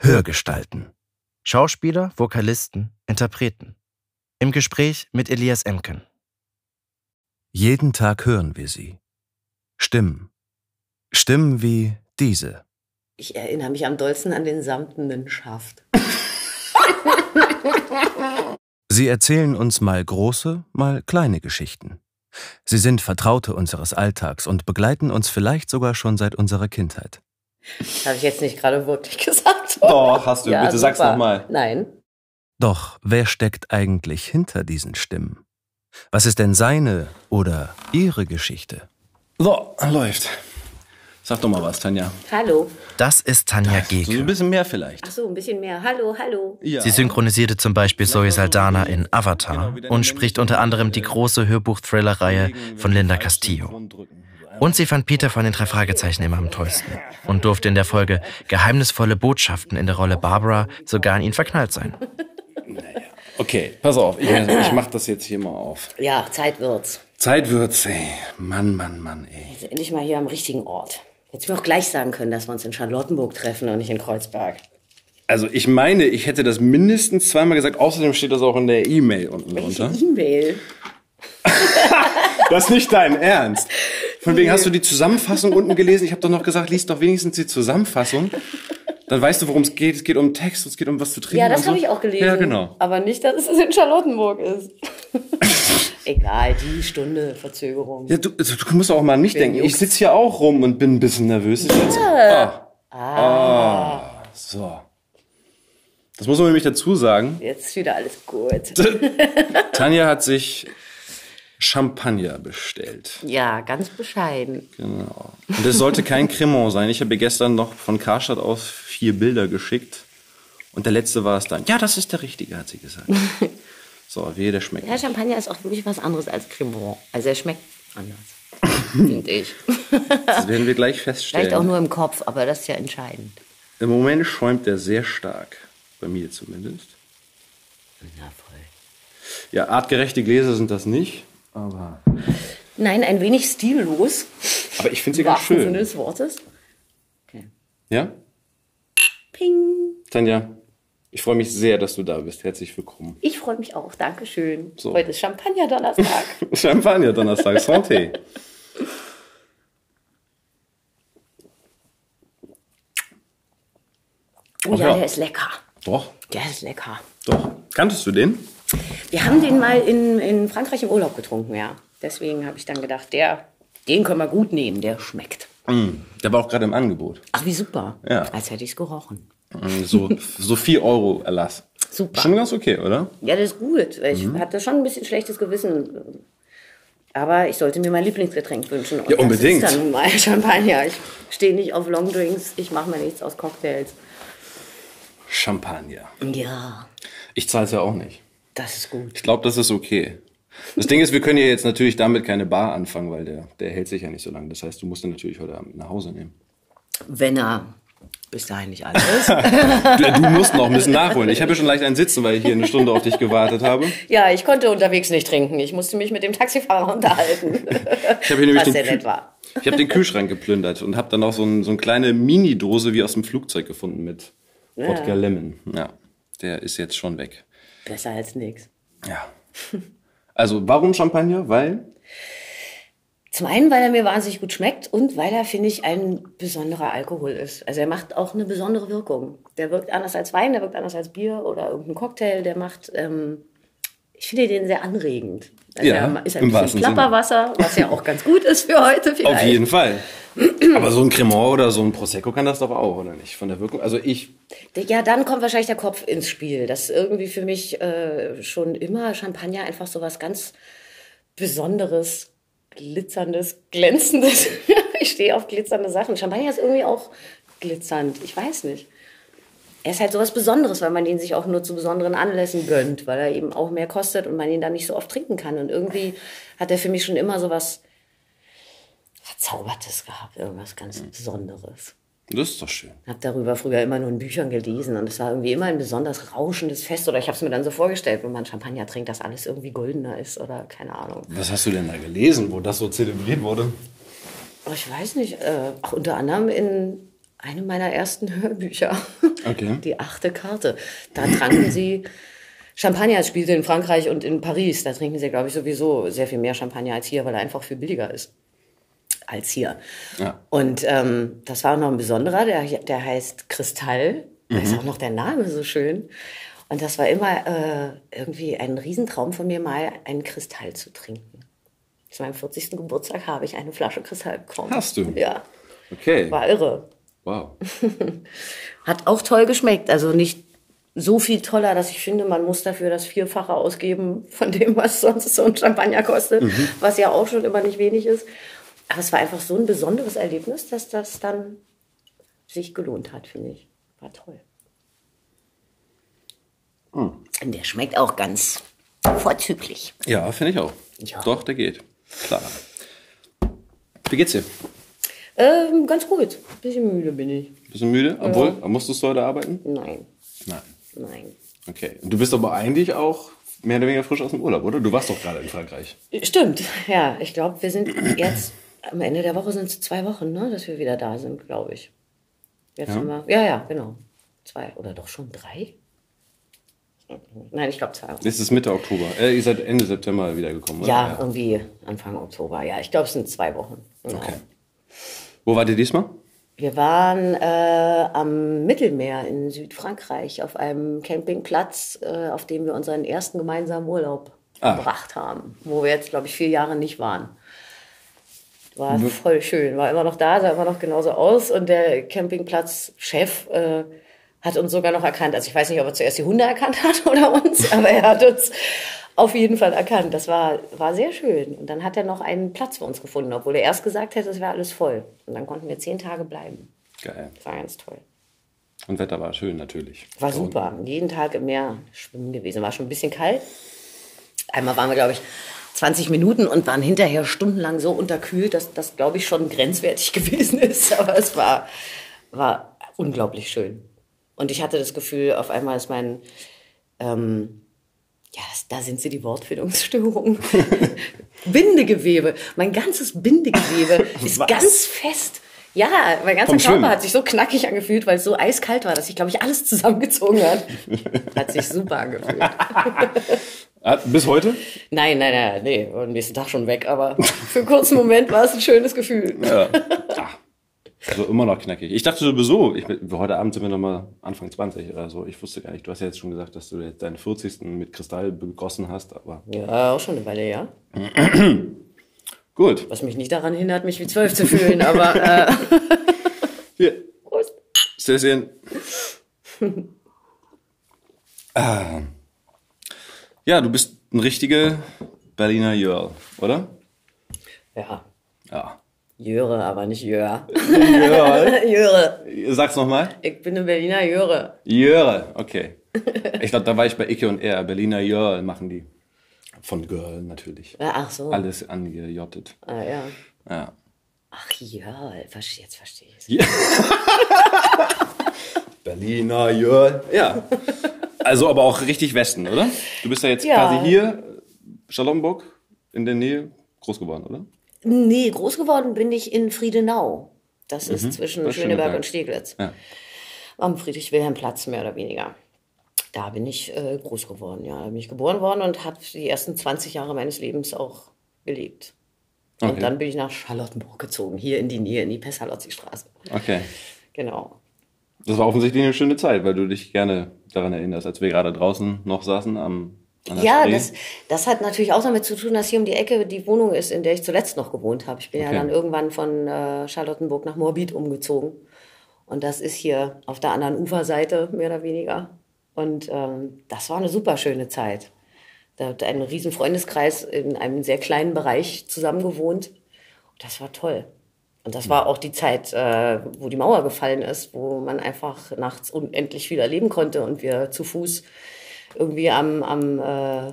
Hörgestalten. Schauspieler, Vokalisten, Interpreten. Im Gespräch mit Elias Emken. Jeden Tag hören wir sie. Stimmen. Stimmen wie diese. Ich erinnere mich am dollsten an den samtenen Schaft. Sie erzählen uns mal große, mal kleine Geschichten. Sie sind Vertraute unseres Alltags und begleiten uns vielleicht sogar schon seit unserer Kindheit. Das habe ich jetzt nicht gerade wirklich gesagt. Doch, hast du. Ja, Bitte sag's super. nochmal. Nein. Doch wer steckt eigentlich hinter diesen Stimmen? Was ist denn seine oder ihre Geschichte? So, läuft. Sag doch mal was, Tanja. Hallo. Das ist Tanja So ein Geke. bisschen mehr vielleicht. Ach so, ein bisschen mehr. Hallo, hallo. Ja. Sie synchronisierte zum Beispiel Zoe Saldana in Avatar und spricht unter anderem die große Hörbuch-Thriller-Reihe von Linda Castillo. Und sie fand Peter von den drei Fragezeichen immer am tollsten und durfte in der Folge Geheimnisvolle Botschaften in der Rolle Barbara sogar in ihn verknallt sein. Okay, pass auf. Ich, ich mach das jetzt hier mal auf. Ja, Zeit wird's. Zeit wird's, ey. Mann, Mann, Mann, ey. Also endlich mal hier am richtigen Ort. Du mir auch gleich sagen können, dass wir uns in Charlottenburg treffen und nicht in Kreuzberg. Also ich meine, ich hätte das mindestens zweimal gesagt. Außerdem steht das auch in der E-Mail unten Welche drunter. E-Mail? Das ist nicht dein Ernst. Von wegen hast du die Zusammenfassung unten gelesen. Ich habe doch noch gesagt, lies doch wenigstens die Zusammenfassung. Dann weißt du, worum es geht. Es geht um Text, es geht um was zu trinken. Ja, das so. habe ich auch gelesen. Ja, genau. Aber nicht, dass es in Charlottenburg ist. Egal, die Stunde Verzögerung. Ja, du, also, du musst auch mal an mich denken. Ich juckt's? sitze hier auch rum und bin ein bisschen nervös. Ich jetzt, ah. Ah. So. Das muss man nämlich dazu sagen. Jetzt ist wieder alles gut. Tanja hat sich Champagner bestellt. Ja, ganz bescheiden. Genau. Und es sollte kein Cremant sein. Ich habe ihr gestern noch von Karstadt aus vier Bilder geschickt. Und der letzte war es dann. Ja, das ist der richtige, hat sie gesagt. So, wie der schmeckt. Ja, Champagner ist auch wirklich was anderes als Cremant. Also er schmeckt anders, finde ich. Das werden wir gleich feststellen. Vielleicht auch nur im Kopf, aber das ist ja entscheidend. Im Moment schäumt der sehr stark. Bei mir zumindest. Na voll. Ja, artgerechte Gläser sind das nicht. Aber, Nein, ein wenig stillos. aber ich finde sie ganz schön. Sinne des Wortes. Okay. Ja? Ping. Tanja, ich freue mich sehr, dass du da bist. Herzlich willkommen. Ich freue mich auch. Dankeschön. So. Heute ist Champagner-Donnerstag. Champagner Donnerstag, Santé. Oh ja, ja. der ist lecker. Doch, Der ist lecker. doch. Kanntest du den? Wir haben den mal in, in Frankreich im Urlaub getrunken, ja. Deswegen habe ich dann gedacht, der, den können wir gut nehmen, der schmeckt. Mm, der war auch gerade im Angebot. Ach, wie super. Ja. Als hätte ich es gerochen. Mm, So, so 4 Euro Erlass. Super. Schon ganz okay, oder? Ja, das ist gut. Ich Mhm. hatte schon ein bisschen schlechtes Gewissen. Aber ich sollte mir mein Lieblingsgetränk wünschen. Und Ja, unbedingt. Das ist dann mal Champagner. Ich stehe nicht auf Longdrinks. Ich mache mir nichts aus Cocktails. Champagner. Ja, Ich zahle es ja auch nicht. Das ist gut. Ich glaube, das ist okay. Das Ding ist, wir können ja jetzt natürlich damit keine Bar anfangen, weil der, der hält sich ja nicht so lange. Das heißt, du musst den natürlich heute Abend nach Hause nehmen. Wenn er bis dahin nicht alles ist. Du, du musst noch ein bisschen nachholen. Ich habe ja schon leicht einen Sitzen, weil ich hier eine Stunde auf dich gewartet habe. ja, ich konnte unterwegs nicht trinken. Ich musste mich mit dem Taxifahrer unterhalten. Ich habe hier nämlich Was den, nett war. ich hab den Kühlschrank geplündert und habe dann auch so, ein, so eine kleine Mini-Dose wie aus dem Flugzeug gefunden mit Wodka Lemon. Ja, der ist jetzt schon weg. Besser als nix. Ja. Also, warum Champagner? Weil? Zum einen, weil er mir wahnsinnig gut schmeckt und weil er, finde ich, ein besonderer Alkohol ist. Also er macht auch eine besondere Wirkung. Der wirkt anders als Wein, der wirkt anders als Bier oder irgendein Cocktail. Der macht, ähm, ich finde den sehr anregend. Also Ja, ist ein bisschen. Klapperwasser, was ja auch ganz gut ist für heute vielleicht. Auf jeden Fall. Aber so ein Cremant oder so ein Prosecco kann das doch auch, oder nicht? Von der Wirkung. Also ich, Ja, dann kommt wahrscheinlich der Kopf ins Spiel. Das ist irgendwie für mich äh, schon immer Champagner einfach so was ganz Besonderes, glitzerndes, glänzendes. ich stehe auf glitzernde Sachen. Champagner ist irgendwie auch glitzernd. Ich weiß nicht. Er ist halt so was Besonderes, weil man ihn sich auch nur zu besonderen Anlässen gönnt, weil er eben auch mehr kostet und man ihn dann nicht so oft trinken kann. Und irgendwie hat er für mich schon immer so was Verzaubertes gehabt, irgendwas ganz Besonderes. das ist doch schön. habe darüber früher immer nur in Büchern gelesen und es war irgendwie immer ein besonders rauschendes Fest oder ich habe es mir dann so vorgestellt, wenn man Champagner trinkt, dass alles irgendwie goldener ist oder keine Ahnung. Was hast du denn da gelesen, wo das so zelebriert wurde? Aber ich weiß nicht, äh, auch unter anderem in einem meiner ersten Hörbücher. Okay. Die achte Karte. Da tranken sie Champagner. Es spielte in Frankreich und in Paris. Da trinken sie, glaube ich, sowieso sehr viel mehr Champagner als hier, weil er einfach viel billiger ist als hier. Ja. Und ähm, das war noch ein besonderer, der, der heißt Kristall. Da ist auch noch der Name so schön. Und das war immer äh, irgendwie ein Riesentraum von mir, mal einen Kristall zu trinken. Zu meinem 40. Geburtstag habe ich eine Flasche Kristall bekommen. Hast du? Ja, Okay. war irre. Wow. Hat auch toll geschmeckt. Also nicht so viel toller, dass ich finde, man muss dafür das Vierfache ausgeben von dem, was sonst so ein Champagner kostet, was ja auch schon immer nicht wenig ist. Aber es war einfach so ein besonderes Erlebnis, dass das dann sich gelohnt hat, finde ich. War toll. Und der schmeckt auch ganz vorzüglich. Ja, finde ich auch. Ja. Doch, der geht. Klar. Wie geht's dir? Ähm, ganz gut. Bisschen müde bin ich. Bisschen müde? Obwohl, musstest du heute arbeiten? Nein, Nein. nein. Okay. Und du bist aber eigentlich auch mehr oder weniger frisch aus dem Urlaub, oder? Du warst doch gerade in Frankreich. Stimmt, ja. Ich glaube, wir sind jetzt am Ende der Woche sind es zwei Wochen, ne, dass wir wieder da sind, glaube ich. Jetzt Ja? sind wir, ja, ja, genau. Zwei oder doch schon drei? Nein, ich glaube zwei. Es ist Mitte Oktober. Äh, ihr seid Ende September wiedergekommen, oder? Ja, irgendwie Anfang Oktober. Ja, ich glaube, es sind zwei Wochen. Genau. Okay. Wo wart ihr diesmal? Wir waren äh, am Mittelmeer in Südfrankreich auf einem Campingplatz, äh, auf dem wir unseren ersten gemeinsamen Urlaub Ah. verbracht haben, wo wir jetzt, glaube ich, vier Jahre nicht waren. War voll schön, war immer noch da, sah immer noch genauso aus und der Campingplatzchef äh, hat uns sogar noch erkannt. Also ich weiß nicht, ob er zuerst die Hunde erkannt hat oder uns, aber er hat uns auf jeden Fall erkannt. Das war, war sehr schön. Und dann hat er noch einen Platz für uns gefunden, obwohl er erst gesagt hätte, es wäre alles voll. Und dann konnten wir zehn Tage bleiben. Geil. Das war ganz toll. Und Wetter war schön, natürlich. War super. Jeden Tag im Meer schwimmen gewesen. War schon ein bisschen kalt. Einmal waren wir, glaube ich, 20 Minuten und waren hinterher stundenlang so unterkühlt, dass das, glaube ich, schon grenzwertig gewesen ist. Aber es war, war unglaublich schön. Und ich hatte das Gefühl, auf einmal ist mein, ähm, ja, das, da sind sie die Wortfindungsstörungen. Bindegewebe. Mein ganzes Bindegewebe ist ganz fest. Ja, mein ganzer Vom Körper Schwimmen? hat sich so knackig angefühlt, weil es so eiskalt war, dass sich, glaube ich, alles zusammengezogen hat. Hat sich super angefühlt. Ah, bis heute? Nein, nein, nein, nee, am nächsten Tag schon weg, aber für einen kurzen Moment war es ein schönes Gefühl. Ja. Also immer noch knackig. Ich dachte sowieso, ich, heute Abend sind wir nochmal Anfang 20 oder so. Ich wusste gar nicht, du hast ja jetzt schon gesagt, dass du jetzt deinen 40. mit Kristall begossen hast, aber Ja, auch schon eine Weile, ja. gut. Was mich nicht daran hindert, mich wie zwölf zu fühlen, aber äh, Hier, Prost. Stößchen. ah. Ja, du bist ein richtiger Berliner Jörl, oder? ja, Ja. Jöre, aber nicht Jör. Jörl. Jöre. Sag's nochmal. Ich bin eine Berliner Jöre. Jöre, okay. Ich glaube, da war ich bei Icke und R. Berliner Jörl machen die. Von Girl natürlich. Ach so. Alles angejottet. Ah, ja. Ja. Ach, Jörl. Jetzt verstehe ich Ja. Berliner Jörl. Ja. Also aber auch richtig Westen, oder? Du bist ja jetzt Ja. quasi hier, Charlottenburg, in der Nähe groß geworden, oder? Nee, groß geworden bin ich in Friedenau. Das ist zwischen bei Schöneberg Schöneberg. und Steglitz. Ja. Am Friedrich-Wilhelm-Platz, mehr oder weniger. Da bin ich äh, groß geworden, ja. Da bin ich geboren worden und habe die ersten 20 Jahre meines Lebens auch gelebt. Okay. Und dann bin ich nach Charlottenburg gezogen, hier in die Nähe, in die Pestalozzi-Straße. Okay. Genau. Das war offensichtlich eine schöne Zeit, weil du dich gerne daran erinnerst, als wir gerade draußen noch saßen am Ja, Spree. das, das hat natürlich auch damit zu tun, dass hier um die Ecke die Wohnung ist, in der ich zuletzt noch gewohnt habe. Ich bin ja Okay. dann irgendwann von äh, Charlottenburg nach Moabit umgezogen. Und das ist hier auf der anderen Uferseite, mehr oder weniger. Und ähm, das war eine super schöne Zeit. Da hat ein riesen Freundeskreis in einem sehr kleinen Bereich zusammen gewohnt. Und das war toll. Und das war auch die Zeit, äh, wo die Mauer gefallen ist, wo man einfach nachts unendlich wieder leben konnte und wir zu Fuß irgendwie am, am äh,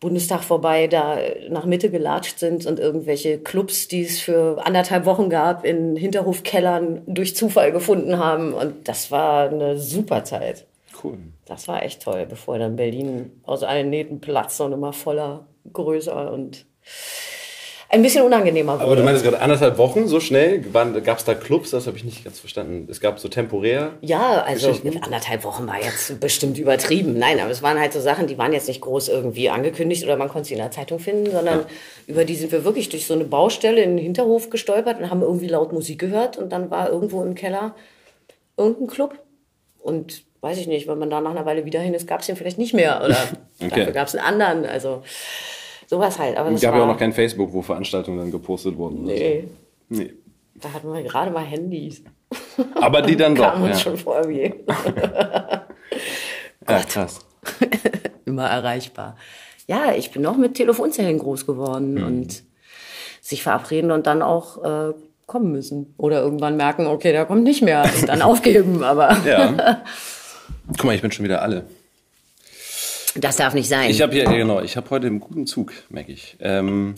Bundestag vorbei da nach Mitte gelatscht sind und irgendwelche Clubs, die es für anderthalb Wochen gab, in Hinterhofkellern durch Zufall gefunden haben. Und das war eine super Zeit. Cool. Das war echt toll, bevor dann Berlin aus allen Nähten platzt und immer voller, größer und ein bisschen unangenehmer wurde. Aber du meinst gerade anderthalb Wochen so schnell? Gab es da Clubs? Das habe ich nicht ganz verstanden. Es gab so temporär. Ja, also anderthalb Wochen war jetzt bestimmt übertrieben. Nein, aber es waren halt so Sachen, die waren jetzt nicht groß irgendwie angekündigt oder man konnte sie in der Zeitung finden, sondern ja. über die sind wir wirklich durch so eine Baustelle in den Hinterhof gestolpert und haben irgendwie laut Musik gehört und dann war irgendwo im Keller irgendein Club und weiß ich nicht, wenn man da nach einer Weile wieder hin ist, gab es den vielleicht nicht mehr oder okay. dafür gab es einen anderen. Also sowas halt. Aber es gab ja auch noch kein Facebook, wo Veranstaltungen dann gepostet wurden. Nee. So. nee. Da hatten wir gerade mal Handys. Aber die dann doch. Kamen ja. schon vor wie. ja, krass. Immer erreichbar. Ja, ich bin noch mit Telefonzellen groß geworden mhm. und sich verabreden und dann auch äh, kommen müssen. Oder irgendwann merken, okay, der kommt nicht mehr und dann aufgeben. Aber ja. Guck mal, ich bin schon wieder alle. Das darf nicht sein. Ich habe hier, genau, ich habe heute einen guten Zug, merke ich. Ähm,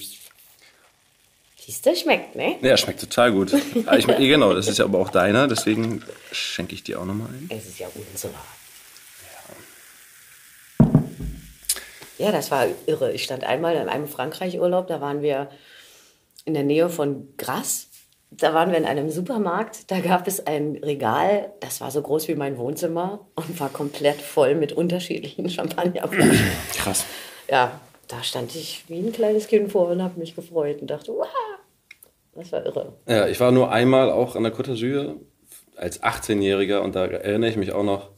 Siehst du, schmeckt, ne? Ja, schmeckt total gut. Ah, ich, genau, das ist ja aber auch deiner, deswegen schenke ich dir auch nochmal ein. Es ist ja unser. Ja. ja, das war irre. Ich stand einmal in einem Frankreich-Urlaub, da waren wir in der Nähe von Grasse da waren wir in einem Supermarkt, da gab es ein Regal, das war so groß wie mein Wohnzimmer und war komplett voll mit unterschiedlichen Champagnerflaschen. Krass. Ja, da stand ich wie ein kleines Kind vor und habe mich gefreut und dachte, wow, das war irre. Ja, ich war nur einmal auch an der Côte d'Azur als 18-Jähriger und da erinnere ich mich auch noch,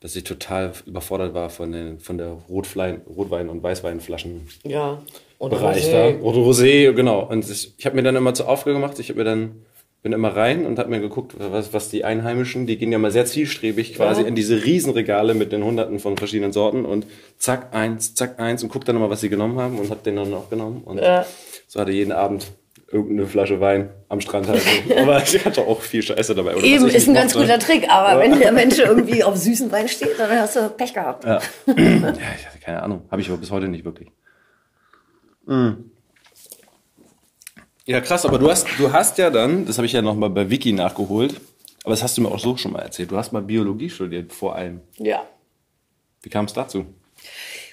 dass ich total überfordert war von, den, von der Rotwein, Rotwein- und Weißweinflaschen. Ja. Und Bereich Rosé. da. Oder Rosé, genau. Und ich, ich habe mir dann immer zur Aufgabe gemacht, ich habe mir dann bin immer rein und habe mir geguckt, was, was die Einheimischen, die gehen ja mal sehr zielstrebig quasi ja. in diese Riesenregale mit den Hunderten von verschiedenen Sorten und zack eins, zack eins und guck dann mal, was sie genommen haben und hab den dann auch genommen und ja. so hatte jeden Abend irgendeine Flasche Wein am Strand halt. aber ich hatte auch viel Scheiße dabei. Oder Eben, ist ein ganz guter Trick, aber wenn der Mensch irgendwie auf süßen Wein steht, dann hast du Pech gehabt. Ja, ja ich hatte keine Ahnung. Habe ich aber bis heute nicht wirklich. Mhm. Ja, krass, aber du hast, du hast ja dann, das habe ich ja nochmal bei Wiki nachgeholt, aber das hast du mir auch so schon mal erzählt, du hast mal Biologie studiert vor allem. Ja. Wie kam es dazu?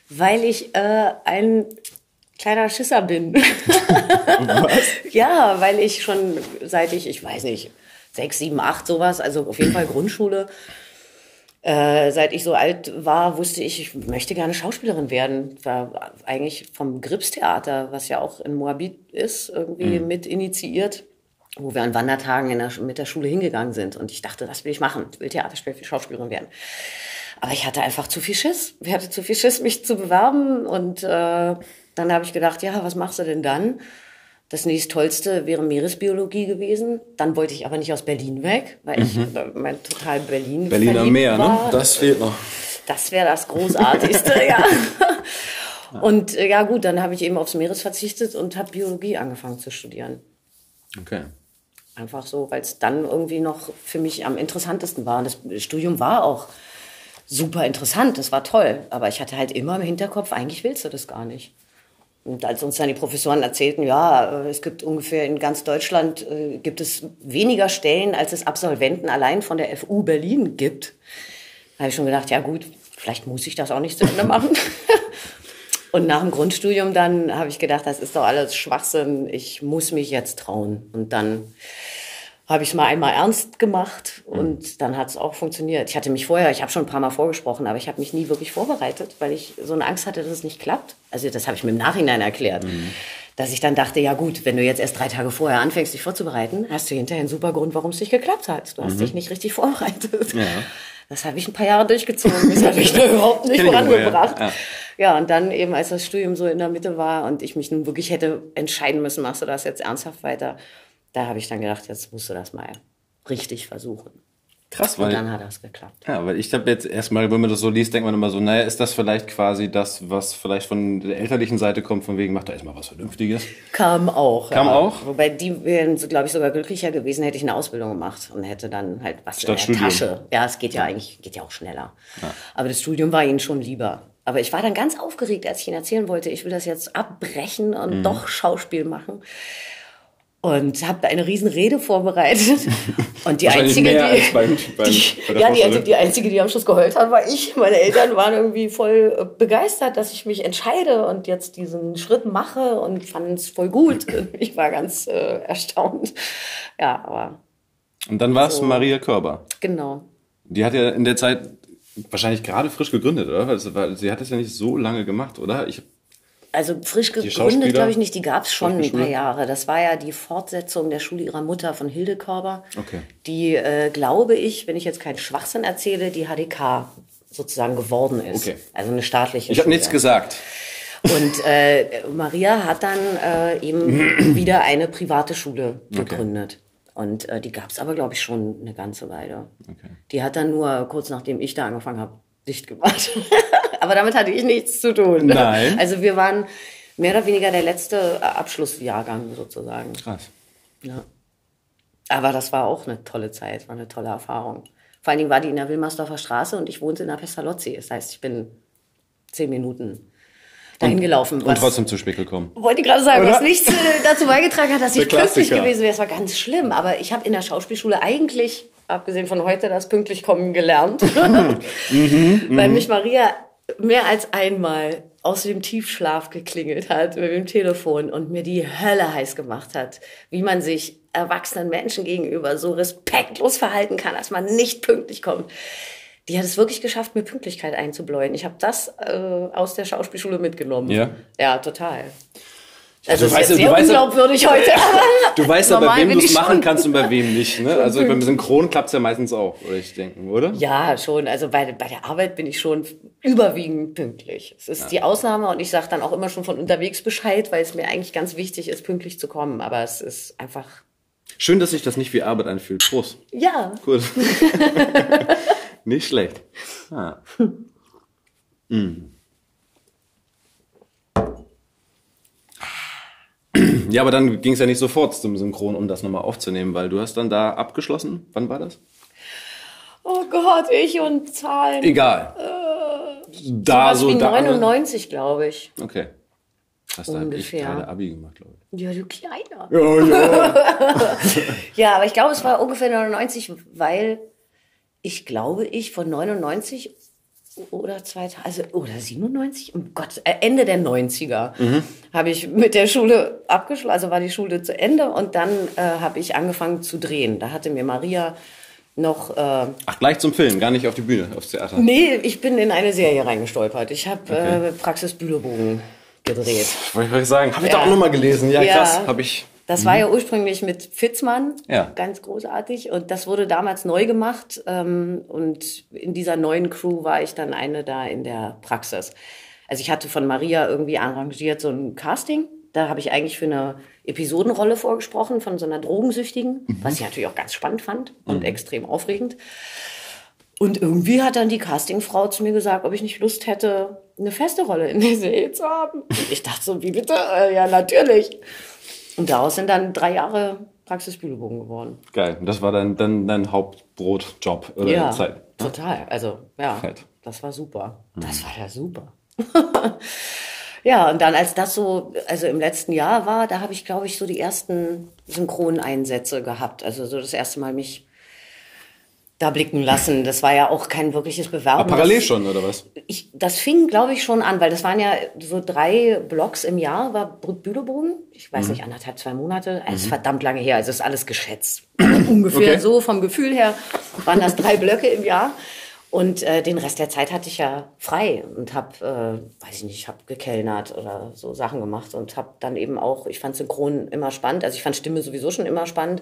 Weil ich äh, ein kleiner Schisser bin. Was? ja, weil ich schon seit ich, ich weiß nicht, sechs, sieben, acht sowas, also auf jeden Fall Grundschule, äh, seit ich so alt war, wusste ich, ich möchte gerne Schauspielerin werden. War eigentlich vom Gripstheater, was ja auch in Moabit ist, irgendwie mhm. mit initiiert, wo wir an Wandertagen der, mit der Schule hingegangen sind. Und ich dachte, das will ich machen. Ich will Theaterspiel, Schauspielerin werden. Aber ich hatte einfach zu viel Schiss. Ich hatte zu viel Schiss, mich zu bewerben. Und äh, dann habe ich gedacht, ja, was machst du denn dann? Das nächsttollste wäre Meeresbiologie gewesen. Dann wollte ich aber nicht aus Berlin weg, weil mhm. ich äh, mein total Berlin Berliner Meer, ne? war. ne? Das fehlt noch. Das wäre das Großartigste, ja. Und äh, ja gut, dann habe ich eben aufs Meeres verzichtet und habe Biologie angefangen zu studieren. Okay. Einfach so, weil es dann irgendwie noch für mich am interessantesten war. Und das Studium war auch super interessant, das war toll. Aber ich hatte halt immer im Hinterkopf, eigentlich willst du das gar nicht. Und als uns dann die Professoren erzählten, ja, äh, es gibt ungefähr in ganz Deutschland äh, gibt es weniger Stellen, als es Absolventen allein von der FU Berlin gibt, habe ich schon gedacht, ja gut, vielleicht muss ich das auch nicht zu Ende machen. Und nach dem Grundstudium dann habe ich gedacht, das ist doch alles Schwachsinn, ich muss mich jetzt trauen. Und dann habe ich es mal einmal ernst gemacht und mhm. dann hat es auch funktioniert. Ich hatte mich vorher, ich habe schon ein paar Mal vorgesprochen, aber ich habe mich nie wirklich vorbereitet, weil ich so eine Angst hatte, dass es nicht klappt. Also das habe ich mir im Nachhinein erklärt. Mhm. Dass ich dann dachte, ja gut, wenn du jetzt erst drei Tage vorher anfängst, dich vorzubereiten, hast du hinterher einen super Grund, warum es nicht geklappt hat. Du hast mhm. dich nicht richtig vorbereitet. Ja. Das habe ich ein paar Jahre durchgezogen. Das habe ich da überhaupt nicht vorangebracht. Ja. ja, und dann eben, als das Studium so in der Mitte war und ich mich nun wirklich hätte entscheiden müssen, machst du das jetzt ernsthaft weiter, da habe ich dann gedacht, jetzt musst du das mal richtig versuchen. Krass, weil. Und dann hat das geklappt. Ja, weil ich habe jetzt erstmal, wenn man das so liest, denkt man immer so, naja, ist das vielleicht quasi das, was vielleicht von der elterlichen Seite kommt, von wegen, mach da erstmal was Vernünftiges? Kam auch. Kam ja. auch? Wobei die wären, glaube ich, sogar glücklicher gewesen, hätte ich eine Ausbildung gemacht und hätte dann halt was Statt in der Studium. Tasche. Ja, es geht ja eigentlich, geht ja auch schneller. Ja. Aber das Studium war ihnen schon lieber. Aber ich war dann ganz aufgeregt, als ich ihnen erzählen wollte, ich will das jetzt abbrechen und mhm. doch Schauspiel machen. Und habe eine riesen Rede vorbereitet. Und die einzige, die, beim, beim, die ja, die, die, einzige, die am Schluss geheult hat, war ich. Meine Eltern waren irgendwie voll äh, begeistert, dass ich mich entscheide und jetzt diesen Schritt mache und fanden es voll gut. Ich war ganz äh, erstaunt. Ja, aber. Und dann war es so. Maria Körber. Genau. Die hat ja in der Zeit wahrscheinlich gerade frisch gegründet, oder? Weil sie hat es ja nicht so lange gemacht, oder? Ich also frisch gegründet, glaube ich nicht. Die gab es schon ein paar Jahre. Das war ja die Fortsetzung der Schule ihrer Mutter von Hilde Körber. Okay. Die, äh, glaube ich, wenn ich jetzt keinen Schwachsinn erzähle, die HDK sozusagen geworden ist. Okay. Also eine staatliche Ich habe nichts gesagt. Und äh, Maria hat dann äh, eben wieder eine private Schule gegründet. Okay. Und äh, die gab es aber, glaube ich, schon eine ganze Weile. Okay. Die hat dann nur kurz nachdem ich da angefangen habe, dicht gemacht. Aber damit hatte ich nichts zu tun. Nein. Also wir waren mehr oder weniger der letzte Abschlussjahrgang sozusagen. Krass. Ja. Aber das war auch eine tolle Zeit, war eine tolle Erfahrung. Vor allen Dingen war die in der Wilmersdorfer Straße und ich wohnte in der Pestalozzi. Das heißt, ich bin zehn Minuten dahin gelaufen. Und trotzdem zu spät gekommen. Wollte ich gerade sagen, Oder? was nichts äh, dazu beigetragen hat, dass ich pünktlich gewesen wäre. Es war ganz schlimm. Aber ich habe in der Schauspielschule eigentlich abgesehen von heute, das pünktlich kommen gelernt. mhm, Weil mich Maria mehr als einmal aus dem Tiefschlaf geklingelt hat mit dem Telefon und mir die Hölle heiß gemacht hat, wie man sich erwachsenen Menschen gegenüber so respektlos verhalten kann, dass man nicht pünktlich kommt. Die hat es wirklich geschafft, mir Pünktlichkeit einzubläuen. Ich habe das äh, aus der Schauspielschule mitgenommen. Ja, ja total. Also du weißt, ist sehr unglaubwürdig weißt, heute. du weißt ja, bei wem du es machen kannst und bei wem nicht. Ne? Also beim Synchron klappt es ja meistens auch, würde ich denken, oder? Ja, schon. Also bei, bei der Arbeit bin ich schon überwiegend pünktlich. Es ist ja. die Ausnahme und ich sage dann auch immer schon von unterwegs Bescheid, weil es mir eigentlich ganz wichtig ist, pünktlich zu kommen. Aber es ist einfach... Schön, dass sich das nicht wie Arbeit anfühlt. Prost. Ja. Gut. nicht schlecht. Ah. Mm. Ja, aber dann ging es ja nicht sofort zum Synchron, um das nochmal aufzunehmen, weil du hast dann da abgeschlossen. Wann war das? Oh Gott, ich und Zahlen. Egal. Äh, da so, so da. 99, glaube ich. Okay. Hast du Ungefähr. gerade Abi gemacht, glaube ich. Ja, du Kleiner. Ja, ja. ja, aber ich glaube, es war ungefähr 99, weil ich glaube, ich von 99 oder 2000, also, oder 97, um Gott, äh, Ende der 90er mhm. habe ich mit der Schule abgeschlossen, also war die Schule zu Ende und dann äh, habe ich angefangen zu drehen. Da hatte mir Maria noch. Äh, Ach, gleich zum Film, gar nicht auf die Bühne, aufs Theater. Nee, ich bin in eine Serie reingestolpert. Ich habe okay. äh, Praxis Bülobogen gedreht. Wollte ich sagen, habe ich ja. da auch nochmal gelesen. Ja, ja. krass, habe ich. Das mhm. war ja ursprünglich mit Fitzmann, ja. ganz großartig. Und das wurde damals neu gemacht. Ähm, und in dieser neuen Crew war ich dann eine da in der Praxis. Also ich hatte von Maria irgendwie arrangiert so ein Casting. Da habe ich eigentlich für eine Episodenrolle vorgesprochen von so einer Drogensüchtigen, mhm. was ich natürlich auch ganz spannend fand und mhm. extrem aufregend. Und irgendwie hat dann die Castingfrau zu mir gesagt, ob ich nicht Lust hätte, eine feste Rolle in der Serie zu haben. Und ich dachte so, wie bitte? Äh, ja, natürlich. Und daraus sind dann drei Jahre Praxisbiologen geworden. Geil. Und das war dann, dann dein Hauptbrotjob oder ja, Zeit? Ne? Total. Also, ja. Fett. Das war super. Mhm. Das war ja super. ja, und dann, als das so, also im letzten Jahr war, da habe ich, glaube ich, so die ersten Synchroneinsätze gehabt. Also so das erste Mal mich da blicken lassen. Das war ja auch kein wirkliches Bewerben. Aber parallel schon, oder was? Ich, das fing, glaube ich, schon an, weil das waren ja so drei Blocks im Jahr, war Bülobogen. Ich weiß mhm. nicht, anderthalb, zwei Monate. Mhm. ist verdammt lange her, also ist alles geschätzt. Ungefähr okay. so vom Gefühl her waren das drei Blöcke im Jahr. Und äh, den Rest der Zeit hatte ich ja frei und habe, äh, weiß ich nicht, habe gekellnert oder so Sachen gemacht und habe dann eben auch, ich fand Synchron immer spannend, also ich fand Stimme sowieso schon immer spannend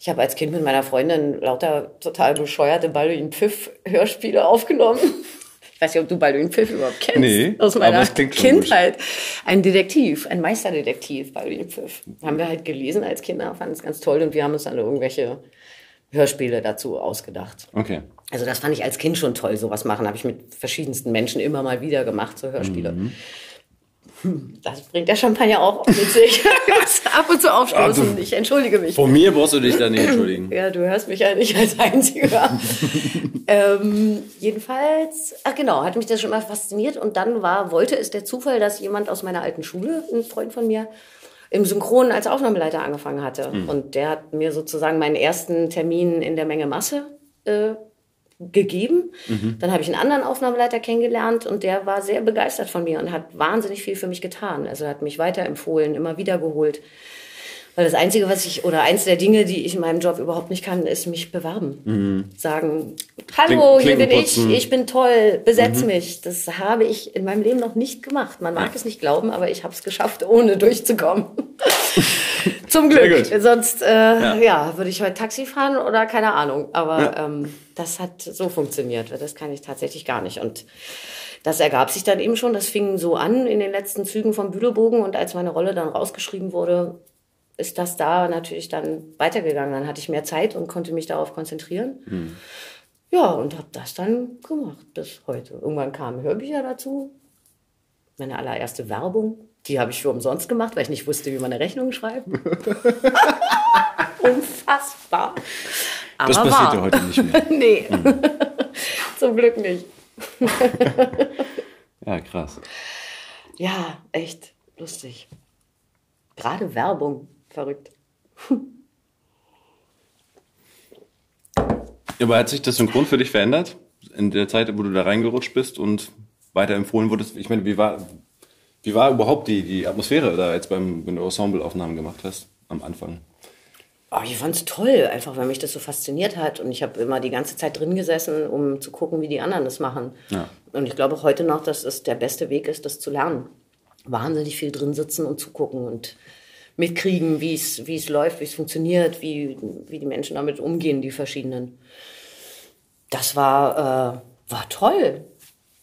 ich habe als Kind mit meiner Freundin lauter total bescheuerte Balduin Pfiff Hörspiele aufgenommen. Ich weiß nicht, ob du Balduin Pfiff überhaupt kennst. Nee, aus meiner Kindheit. Ein Detektiv, ein Meisterdetektiv, Balduin Pfiff. Haben wir halt gelesen als Kinder, fanden es ganz toll und wir haben uns dann irgendwelche Hörspiele dazu ausgedacht. Okay. Also das fand ich als Kind schon toll, sowas machen. Habe ich mit verschiedensten Menschen immer mal wieder gemacht, so Hörspiele. Mhm. Das bringt der Champagner auch mit sich. ab und zu aufstoßen. Ah, ich entschuldige mich. Von mir brauchst du dich da nicht entschuldigen. ja, du hörst mich ja nicht als Einziger. ähm, jedenfalls, ach genau, hat mich das schon mal fasziniert. Und dann war, wollte es der Zufall, dass jemand aus meiner alten Schule, ein Freund von mir, im Synchron als Aufnahmeleiter angefangen hatte. Mhm. Und der hat mir sozusagen meinen ersten Termin in der Menge Masse äh, gegeben. Mhm. Dann habe ich einen anderen Aufnahmeleiter kennengelernt und der war sehr begeistert von mir und hat wahnsinnig viel für mich getan. Also er hat mich weiterempfohlen, immer wieder geholt. Weil das Einzige, was ich, oder eins der Dinge, die ich in meinem Job überhaupt nicht kann, ist mich bewerben. Mhm. Sagen, hallo, hier bin ich, ich bin toll, besetz mhm. mich. Das habe ich in meinem Leben noch nicht gemacht. Man mag ja. es nicht glauben, aber ich habe es geschafft, ohne durchzukommen. Zum Glück. Sonst, äh, ja. ja. würde ich heute Taxi fahren oder keine Ahnung. Aber ja. ähm, das hat so funktioniert. Das kann ich tatsächlich gar nicht. Und das ergab sich dann eben schon. Das fing so an in den letzten Zügen vom Bülobogen. Und als meine Rolle dann rausgeschrieben wurde, ist das da natürlich dann weitergegangen. Dann hatte ich mehr Zeit und konnte mich darauf konzentrieren. Mhm. Ja, und habe das dann gemacht bis heute. Irgendwann kamen Hörbücher dazu. Meine allererste Werbung, die habe ich für umsonst gemacht, weil ich nicht wusste, wie man eine Rechnung schreibt. Unfassbar. Aber das passiert ja heute nicht mehr. nee, mhm. zum Glück nicht. ja, krass. Ja, echt lustig. Gerade Werbung verrückt. Aber hat sich das Synchron für dich verändert? In der Zeit, wo du da reingerutscht bist und weiterempfohlen wurdest? Ich meine, wie war, wie war überhaupt die, die Atmosphäre da jetzt beim, wenn du Ensembleaufnahmen gemacht hast am Anfang? Oh, ich fand es toll, einfach weil mich das so fasziniert hat. Und ich habe immer die ganze Zeit drin gesessen, um zu gucken, wie die anderen das machen. Ja. Und ich glaube heute noch, dass es der beste Weg ist, das zu lernen. Wahnsinnig viel drin sitzen und zugucken und mitkriegen, wie es wie es läuft, wie es funktioniert, wie, wie die Menschen damit umgehen, die verschiedenen. Das war, äh, war toll.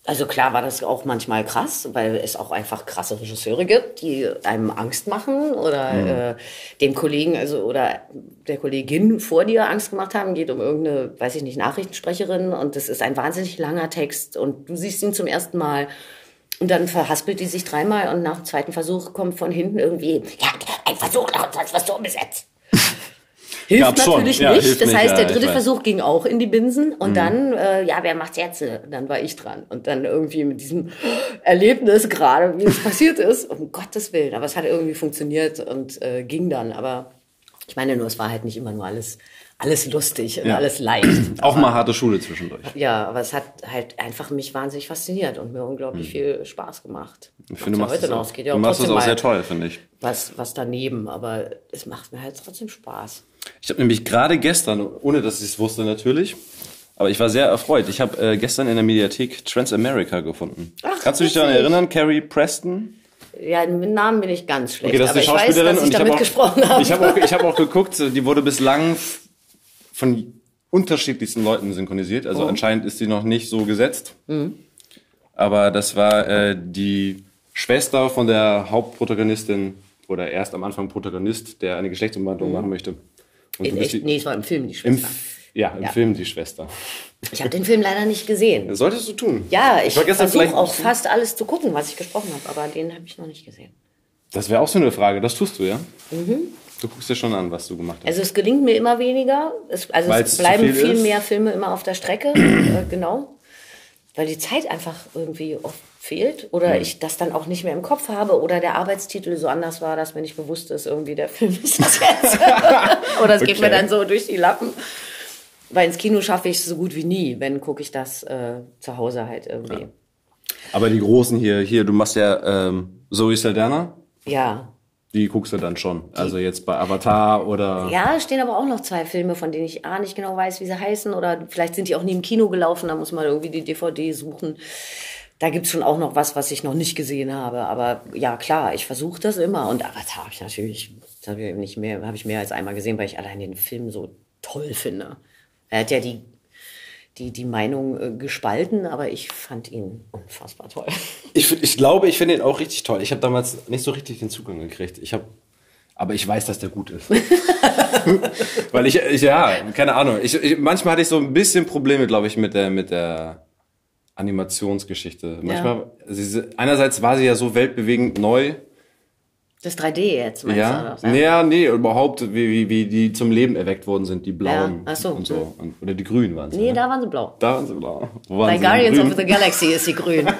Also klar war das auch manchmal krass, weil es auch einfach krasse Regisseure gibt, die einem Angst machen oder mhm. äh, dem Kollegen, also oder der Kollegin vor dir Angst gemacht haben, geht um irgendeine, weiß ich nicht, Nachrichtensprecherin und das ist ein wahnsinnig langer Text und du siehst ihn zum ersten Mal und dann verhaspelt die sich dreimal und nach dem zweiten Versuch kommt von hinten irgendwie, ja, ein Versuch noch, sonst wirst du umgesetzt. Hilft Gab's natürlich schon. nicht. Ja, das nicht, heißt, der dritte Versuch ging auch in die Binsen und mhm. dann, äh, ja, wer macht's jetzt? Dann war ich dran. Und dann irgendwie mit diesem Erlebnis gerade, wie es passiert ist, um Gottes Willen. Aber es hat irgendwie funktioniert und äh, ging dann. Aber ich meine nur, es war halt nicht immer nur alles alles lustig und ja. alles leicht. Auch mal harte Schule zwischendurch. Ja, aber es hat halt einfach mich wahnsinnig fasziniert und mir unglaublich mhm. viel Spaß gemacht. Ich finde, du machst, heute noch. Es geht ja du machst es auch sehr toll, finde ich. Was, was daneben, aber es macht mir halt trotzdem Spaß. Ich habe nämlich gerade gestern, ohne dass ich es wusste natürlich, aber ich war sehr erfreut. Ich habe äh, gestern in der Mediathek Transamerica gefunden. Ach, Kannst du dich daran erinnern, Carrie Preston? Ja, mit Namen bin ich ganz schlecht. Okay, das ist die Schauspielerin weiß, dass ich und ich habe auch, habe. Ich habe auch, ich hab auch geguckt, die wurde bislang von unterschiedlichsten Leuten synchronisiert. Also oh. anscheinend ist sie noch nicht so gesetzt. Mhm. Aber das war äh, die Schwester von der Hauptprotagonistin oder erst am Anfang Protagonist, der eine Geschlechtsumwandlung mhm. machen möchte. Und In echt? Die, nee, es war im Film die Schwester. Im, ja, im ja. Film die Schwester. Ich habe den Film leider nicht gesehen. Das solltest du tun. Ja, ich, ich versuche auch fast alles zu gucken, was ich gesprochen habe, aber den habe ich noch nicht gesehen. Das wäre auch so eine Frage. Das tust du, ja? Mhm. Du guckst dir schon an, was du gemacht hast. Also es gelingt mir immer weniger. Es, also Weil's es bleiben viel, viel mehr Filme immer auf der Strecke. äh, genau. Weil die Zeit einfach irgendwie oft fehlt oder mhm. ich das dann auch nicht mehr im Kopf habe oder der Arbeitstitel so anders war, dass mir nicht bewusst ist, irgendwie der Film ist das jetzt. oder es okay. geht mir dann so durch die Lappen. Weil ins Kino schaffe ich es so gut wie nie, wenn gucke ich das äh, zu Hause halt irgendwie. Ja. Aber die Großen hier, hier, du machst ja ähm, Zoe Saldana. Ja. Die guckst du dann schon. Also jetzt bei Avatar oder. Ja, stehen aber auch noch zwei Filme, von denen ich A nicht genau weiß, wie sie heißen. Oder vielleicht sind die auch nie im Kino gelaufen, da muss man irgendwie die DVD suchen. Da gibt's schon auch noch was, was ich noch nicht gesehen habe. Aber ja, klar, ich versuche das immer. Und Avatar habe ich natürlich, das habe ich nicht mehr, habe ich mehr als einmal gesehen, weil ich allein den Film so toll finde. Er hat ja die die, die Meinung äh, gespalten, aber ich fand ihn unfassbar toll. Ich, ich glaube, ich finde ihn auch richtig toll. Ich habe damals nicht so richtig den Zugang gekriegt. Ich habe aber ich weiß, dass der gut ist. Weil ich, ich, ja, keine Ahnung. Ich, ich, manchmal hatte ich so ein bisschen Probleme, glaube ich, mit der, mit der Animationsgeschichte. Manchmal, ja. sie, einerseits war sie ja so weltbewegend neu, Das 3D jetzt, meinst Ja, du? nee, ja, nee, überhaupt, wie, wie, wie die zum Leben erweckt worden sind, die blauen ach so. und so. Und, oder die grünen waren es. Nee, ne? da waren sie blau. da waren sie blau. Wo waren Bei sie Guardians grün? of the Galaxy ist sie grün.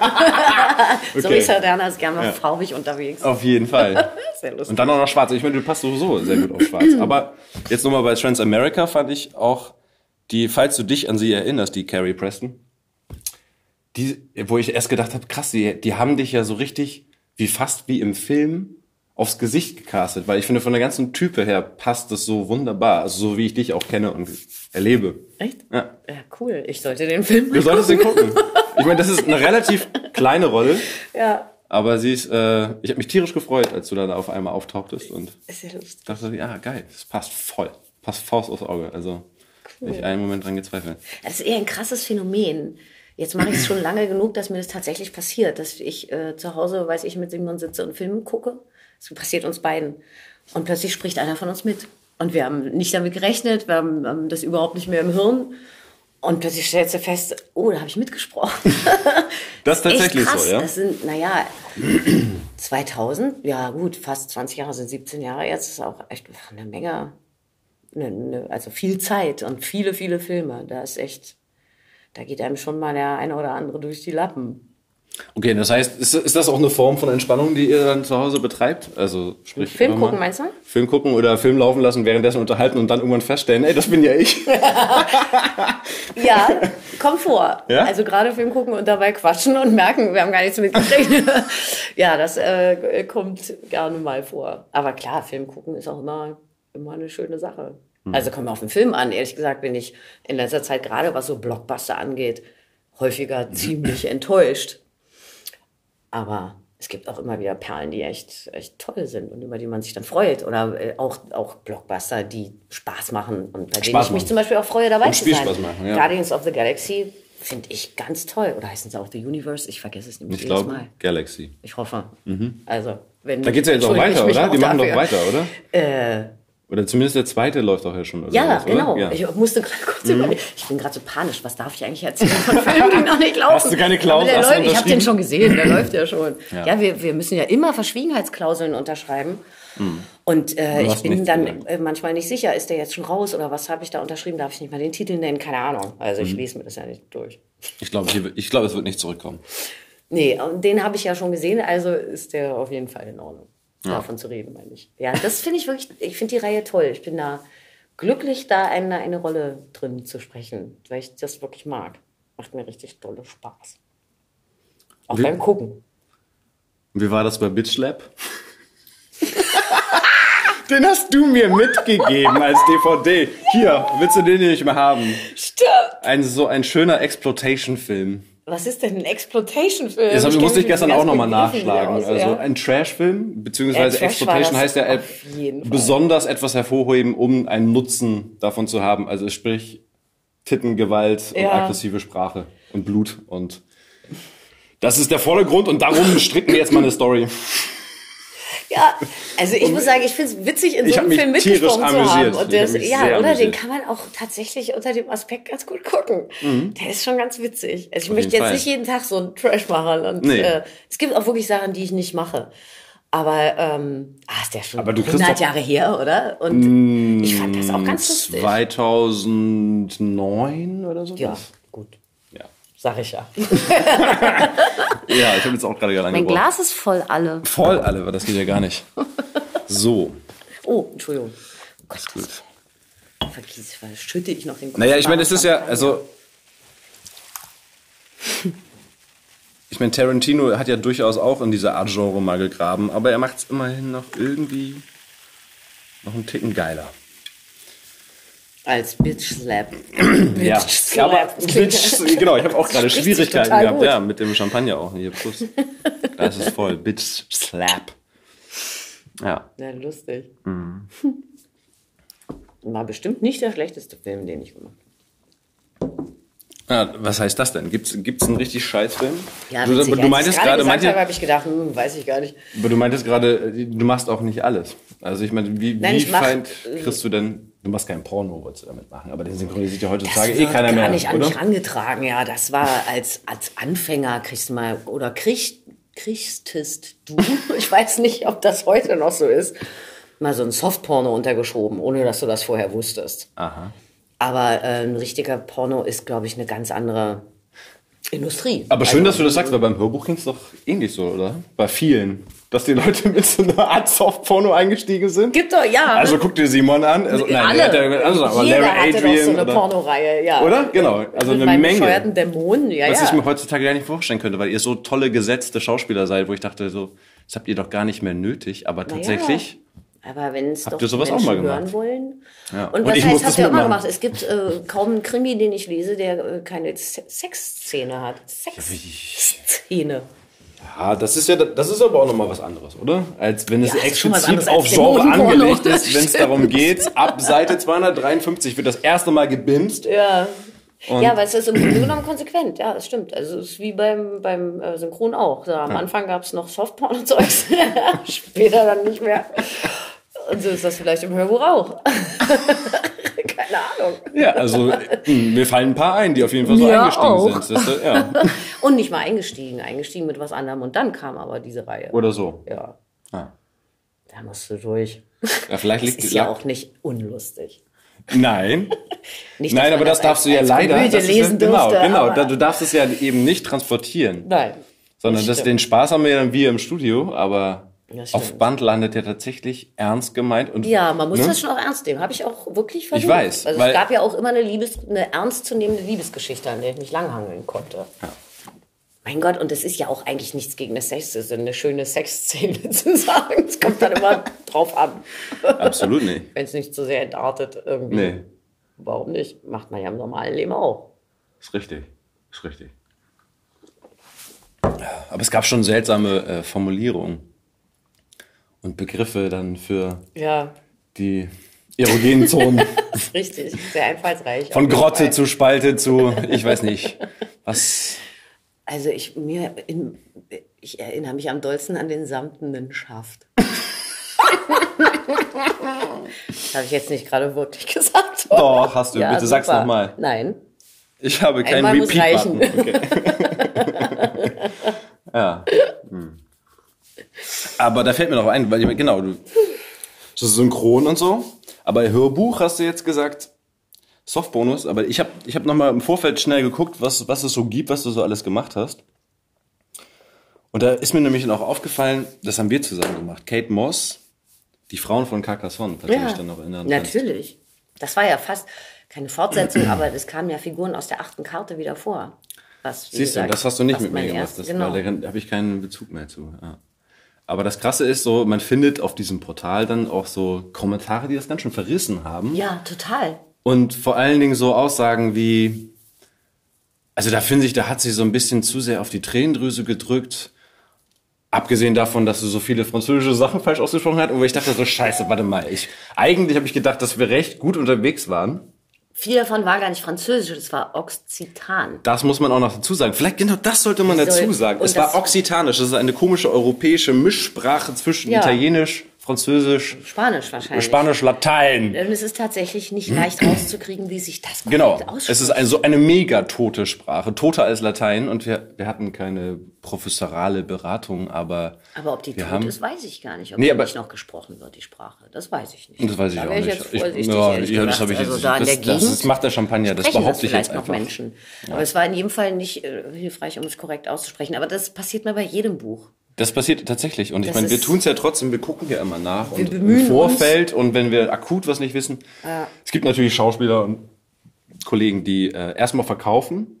So Okay. ist Sardana ist gerne mal farbig unterwegs. Auf jeden Fall. Sehr lustig. Und dann auch noch schwarz. Ich meine, du passt sowieso sehr gut auf schwarz. Aber jetzt nochmal bei Transamerica fand ich auch die, falls du dich an sie erinnerst, die Carrie Preston, die, wo ich erst gedacht habe, krass, die, die haben dich ja so richtig, wie fast wie im Film, aufs Gesicht gecastet, weil ich finde, von der ganzen Type her passt das so wunderbar, also so wie ich dich auch kenne und erlebe. Echt? Ja. Ja, cool. Ich sollte den Film mal Du solltest den gucken. Ich meine, das ist eine relativ kleine Rolle, Ja, aber sie ist, äh, ich habe mich tierisch gefreut, als du dann auf einmal auftauchtest und ist ja lustig. dachte, ja, geil, das passt voll. Passt Faust aufs Auge. Also, nicht einen Moment dran gezweifelt. Das ist eher ein krasses Phänomen. Jetzt mache ich es schon lange genug, dass mir das tatsächlich passiert, dass ich äh, zu Hause, weiß ich, mit Simon sitze und Filme gucke. Das passiert uns beiden. Und plötzlich spricht einer von uns mit. Und wir haben nicht damit gerechnet, wir haben, haben das überhaupt nicht mehr im Hirn. Und plötzlich stellst du fest, oh, da habe ich mitgesprochen. Das ist tatsächlich Echt krass. so, ja? Das sind, naja, 2000, ja gut, fast 20 Jahre sind 17 Jahre jetzt, ist auch echt eine Menge, also viel Zeit und viele, viele Filme. Da ist echt, da geht einem schon mal der eine oder andere durch die Lappen. Okay, das heißt, ist, ist das auch eine Form von Entspannung, die ihr dann zu Hause betreibt? Also sprich Film gucken, meinst du? Film gucken oder Film laufen lassen, währenddessen unterhalten und dann irgendwann feststellen, ey, das bin ja ich. Ja, kommt vor. Ja? Also gerade Film gucken und dabei quatschen und merken, wir haben gar nichts mitgekriegt. ja, das äh, kommt gerne mal vor. Aber klar, Film gucken ist auch immer, immer eine schöne Sache. Hm. Also kommt auf den Film an. Ehrlich gesagt bin ich in letzter Zeit, gerade was so Blockbuster angeht, häufiger ziemlich enttäuscht. Aber es gibt auch immer wieder Perlen, die echt, echt toll sind und über die man sich dann freut. Oder äh, auch, auch Blockbuster, die Spaß machen und bei denen Spaß ich mich machen. zum Beispiel auch freue, dabei Und zu sein. Spielspaß machen, ja. Guardians of the Galaxy finde ich ganz toll. Oder heißen sie auch The Universe? Ich vergesse es nämlich Ich jedes glaube, Mal. Galaxy. Ich hoffe. Also, wenn Da geht's ja jetzt auch ich weiter, mich oder? Die machen doch dafür. weiter, oder? Äh, Oder zumindest der zweite läuft doch ja schon. Ja, was, genau. Ja. Mhm. Ich musste gerade kurz überlegen. Ich bin gerade so panisch. Was darf ich eigentlich erzählen von Filmen, die noch nicht laufen? Hast du keine Klausel? Der läuft, ich habe den schon gesehen. Der läuft ja schon. Ja. Ja, wir, wir müssen ja immer Verschwiegenheitsklauseln unterschreiben. Und äh, ich bin dann äh, manchmal nicht sicher, ist der jetzt schon raus oder was habe ich da unterschrieben? Darf ich nicht mal den Titel nennen? Keine Ahnung. Also Mhm. ich lese mir das ja nicht durch. Ich glaube, ich glaube, es wird nicht zurückkommen. Nee, den habe ich ja schon gesehen, also ist der auf jeden Fall in Ordnung. Davon zu reden, meine ich. Ja, das finde ich wirklich, ich finde die Reihe toll. Ich bin da glücklich, da eine, eine Rolle drin zu sprechen, weil ich das wirklich mag. Macht mir richtig tolle Spaß. Auch Wie- beim Gucken. Wie war das bei Bitch Lab? den hast du mir mitgegeben als DVD. Hier, willst du den nicht mehr haben? Stimmt. Ein, so ein schöner Exploitation-Film. Was ist denn ein Exploitation-Film? Das Ich musste ich gestern auch nochmal nachschlagen. aus, Also ja. ein Trash-Film, beziehungsweise Ja, Trash war Exploitation heißt ja besonders etwas hervorheben, um einen Nutzen davon zu haben. Also sprich Titten, Gewalt und Ja. aggressive Sprache und Blut und das ist der Vordergrund und darum stricken wir jetzt mal eine Story. Ja, also ich muss sagen, ich finde es witzig, in so einem Film mitgesprochen zu haben. Und mich ja, oder? Den amüsiert. kann man auch tatsächlich unter dem Aspekt ganz gut gucken. Der ist schon ganz witzig. Also ich Auf möchte jetzt Fall. nicht jeden Tag so einen Trash machen. Und Nee. äh, es gibt auch wirklich Sachen, die ich nicht mache. Aber ähm, ah, ist der schon Aber du kriegst 100 doch- Jahre her, oder? Und ich fand das auch ganz lustig. 2009 oder so? Ja, Sag ich ja. ja ich habe jetzt auch gerade gerade Mein. Glas ist voll alle. Voll alle, aber das geht ja gar nicht. So, Oh, Entschuldigung. Oh Gott, gut. das vergieße, weil schütte ich noch den Kopf. Naja, ich meine, es ist ja, also. Ich meine, Tarantino hat ja durchaus auch in dieser Art Genre mal gegraben, aber er macht es immerhin noch irgendwie noch einen Ticken geiler. Als Bitch Slap. Ja, Bitch Slap. ja aber Das klingt- Bitch, genau, ich habe auch gerade Schwierigkeiten gehabt, gut. ja, mit dem Champagner auch hier. Plus. Da ist es voll. Bitch Slap. Ja. Ja, lustig. Mhm. War bestimmt nicht der schlechteste Film, den ich gemacht habe. ja. Was heißt das denn? Gibt's, gibt's einen richtig Scheißfilm? Ja, du, du meintest gerade, manche, habe, habe ich gedacht, hm, weiß ich gar nicht. Aber du meintest gerade, du machst auch nicht alles. Also ich meine, wie, Nein, wie mach- feind kriegst du denn, du machst keinen Porno, wolltest du damit machen, aber den synchronisiert ja Das heutzutage eh keiner gar mehr, nicht an mich rangetragen. Ja, das war als, als Anfänger kriegst du mal, oder kriegt kriegstest du, ich weiß nicht, ob das heute noch so ist, mal so ein Softporno untergeschoben, ohne dass du das vorher wusstest. Aha. Aber äh, ein richtiger Porno ist, glaube ich, eine ganz andere Industrie. Aber schön, also, dass du das sagst, weil beim Hörbuch ging es doch ähnlich so, oder? Bei vielen. Dass die Leute mit so einer Art Softporno eingestiegen sind. Gibt doch, ja. Also guck dir Simon an. Also, nein, Alle. Der, also, aber Jeder Larry hatte Adrian. so eine oder, Pornoreihe, ja. oder? Genau. Also Mit eine bescheuerten Menge. Dämonen, ja, Was ja. ich mir heutzutage gar nicht vorstellen könnte, weil ihr so tolle gesetzte Schauspieler seid, wo ich dachte, so, das habt ihr doch gar nicht mehr nötig. Aber tatsächlich. Aber wenn es Habt doch ihr sowas auch mal gemacht? hören wollen. Ja. Und, Und was heißt, habt ihr immer gemacht? Es gibt äh, kaum einen Krimi, den ich lese, der äh, keine Se- Sexszene hat. Sexszene. Ja, das ist ja, das ist aber auch nochmal was anderes, oder? Als wenn es Ja, explizit auf Genre angelegt ist, wenn es darum geht, ab Seite 253 wird das erste Mal gebimst. Ja. Und- ja, weil es ist im Grunde genommen konsequent. Ja, das stimmt. Also es ist wie beim, beim äh, Synchron auch. Am Anfang gab es noch Softporn-Zeugs, später dann nicht mehr. Und so ist das vielleicht im Hörbuch auch. Keine Ahnung. Ja, also mh, mir fallen ein paar ein, die auf jeden Fall so Mir eingestiegen auch. sind. Das, ist, ja. Und nicht mal eingestiegen, eingestiegen mit was anderem. Und dann kam aber diese Reihe. Oder so. Ja, Ah. da musst du durch. Ja, vielleicht Das liegt ist ja auch nicht unlustig. Nein. Nicht, Nein, aber das darfst du ja als leider. Komödie das ist lesen ja, genau, dürfte, genau. Da- Du darfst es ja eben nicht transportieren. Nein. Sondern das, den Spaß haben wir ja dann wir im Studio, aber Das. Auf Band landet ja tatsächlich ernst gemeint. Und, Ja, man muss ne? das schon auch ernst nehmen. Habe ich auch wirklich versucht. weiß, Also weil- es gab ja auch immer eine, Liebes, eine ernstzunehmende Liebesgeschichte, an der ich mich langhangeln konnte. Mein Gott, und es ist ja auch eigentlich nichts gegen eine Sexszene, eine schöne Sexszene zu sagen. Es kommt dann immer drauf an. Absolut nicht. Wenn es nicht zu sehr entartet irgendwie. Nee, Warum nicht? Macht man ja im normalen Leben auch. ist richtig. Ist richtig. Aber es gab schon seltsame äh, Formulierungen und Begriffe dann für Ja, die erogenen Zonen. richtig. Sehr einfallsreich. Von Grotte Fall. zu Spalte zu, ich weiß nicht. Was? Also ich, mir in, ich erinnere mich am dollsten an den samtenen Schaft. das habe ich jetzt nicht gerade wirklich gesagt. Doch, hast du. Bitte sag's super. nochmal. Nein. Ich habe keinen Repeat-Button. Okay. ja. Aber da fällt mir noch ein, weil ich- genau, du, das ist synchron und so. Aber Hörbuch hast du jetzt gesagt, Softbonus. Aber ich habe ich hab nochmal im Vorfeld schnell geguckt, was, was es so gibt, was du so alles gemacht hast. Und da ist mir nämlich noch aufgefallen, das haben wir zusammen gemacht. Kate Moss, die Frauen von Carcassonne, falls du dich dann noch erinnern kannst. natürlich. Das war ja fast keine Fortsetzung, aber es kamen ja Figuren aus der achten Karte wieder vor. Was, Siehst du, gesagt, das hast du nicht mit mir gemacht. Das, genau. weil Da habe ich keinen Bezug mehr zu. Ja. Aber das Krasse ist so, man findet auf diesem Portal dann auch so Kommentare, die das ganz schön verrissen haben. Ja, total. Und vor allen Dingen so Aussagen wie, also da finde ich, da hat sie so ein bisschen zu sehr auf die Tränendrüse gedrückt. Abgesehen davon, dass sie so viele französische Sachen falsch ausgesprochen hat. Und wo ich dachte so, scheiße, warte mal. Ich, eigentlich habe ich gedacht, dass wir recht gut unterwegs waren. Viel davon war gar nicht französisch, das war Occitan. Das muss man auch noch dazu sagen. Vielleicht genau das sollte man dazu sagen. Es war Okzitanisch. Das ist eine komische europäische Mischsprache zwischen Ja. Italienisch, Französisch, Spanisch wahrscheinlich. Spanisch, Latein. Und es ist tatsächlich nicht leicht rauszukriegen, wie sich das Genau. korrekt Es ist ein, so eine mega tote Sprache. Toter als Latein. Und wir, wir hatten keine professorale Beratung, aber Aber ob die tot haben- ist, weiß ich gar nicht. Ob Nee, aber- nicht noch gesprochen wird, die Sprache. Das weiß ich nicht. das weiß ich da auch wäre nicht. Ich ja, ja, das habe ich also jetzt. da in das, der Gegend das, das macht der Champagner. Das behaupte das ich jetzt vielleicht noch einfach. Menschen. Aber es war in jedem Fall nicht äh, hilfreich, um es korrekt auszusprechen. Aber das passiert mir bei jedem Buch. Das passiert tatsächlich. Und ich Das meine, wir tun es ja trotzdem, wir gucken ja immer nach. und im Vorfeld und wenn wir akut was nicht wissen. Es gibt natürlich Schauspieler und Kollegen, die äh, erstmal verkaufen.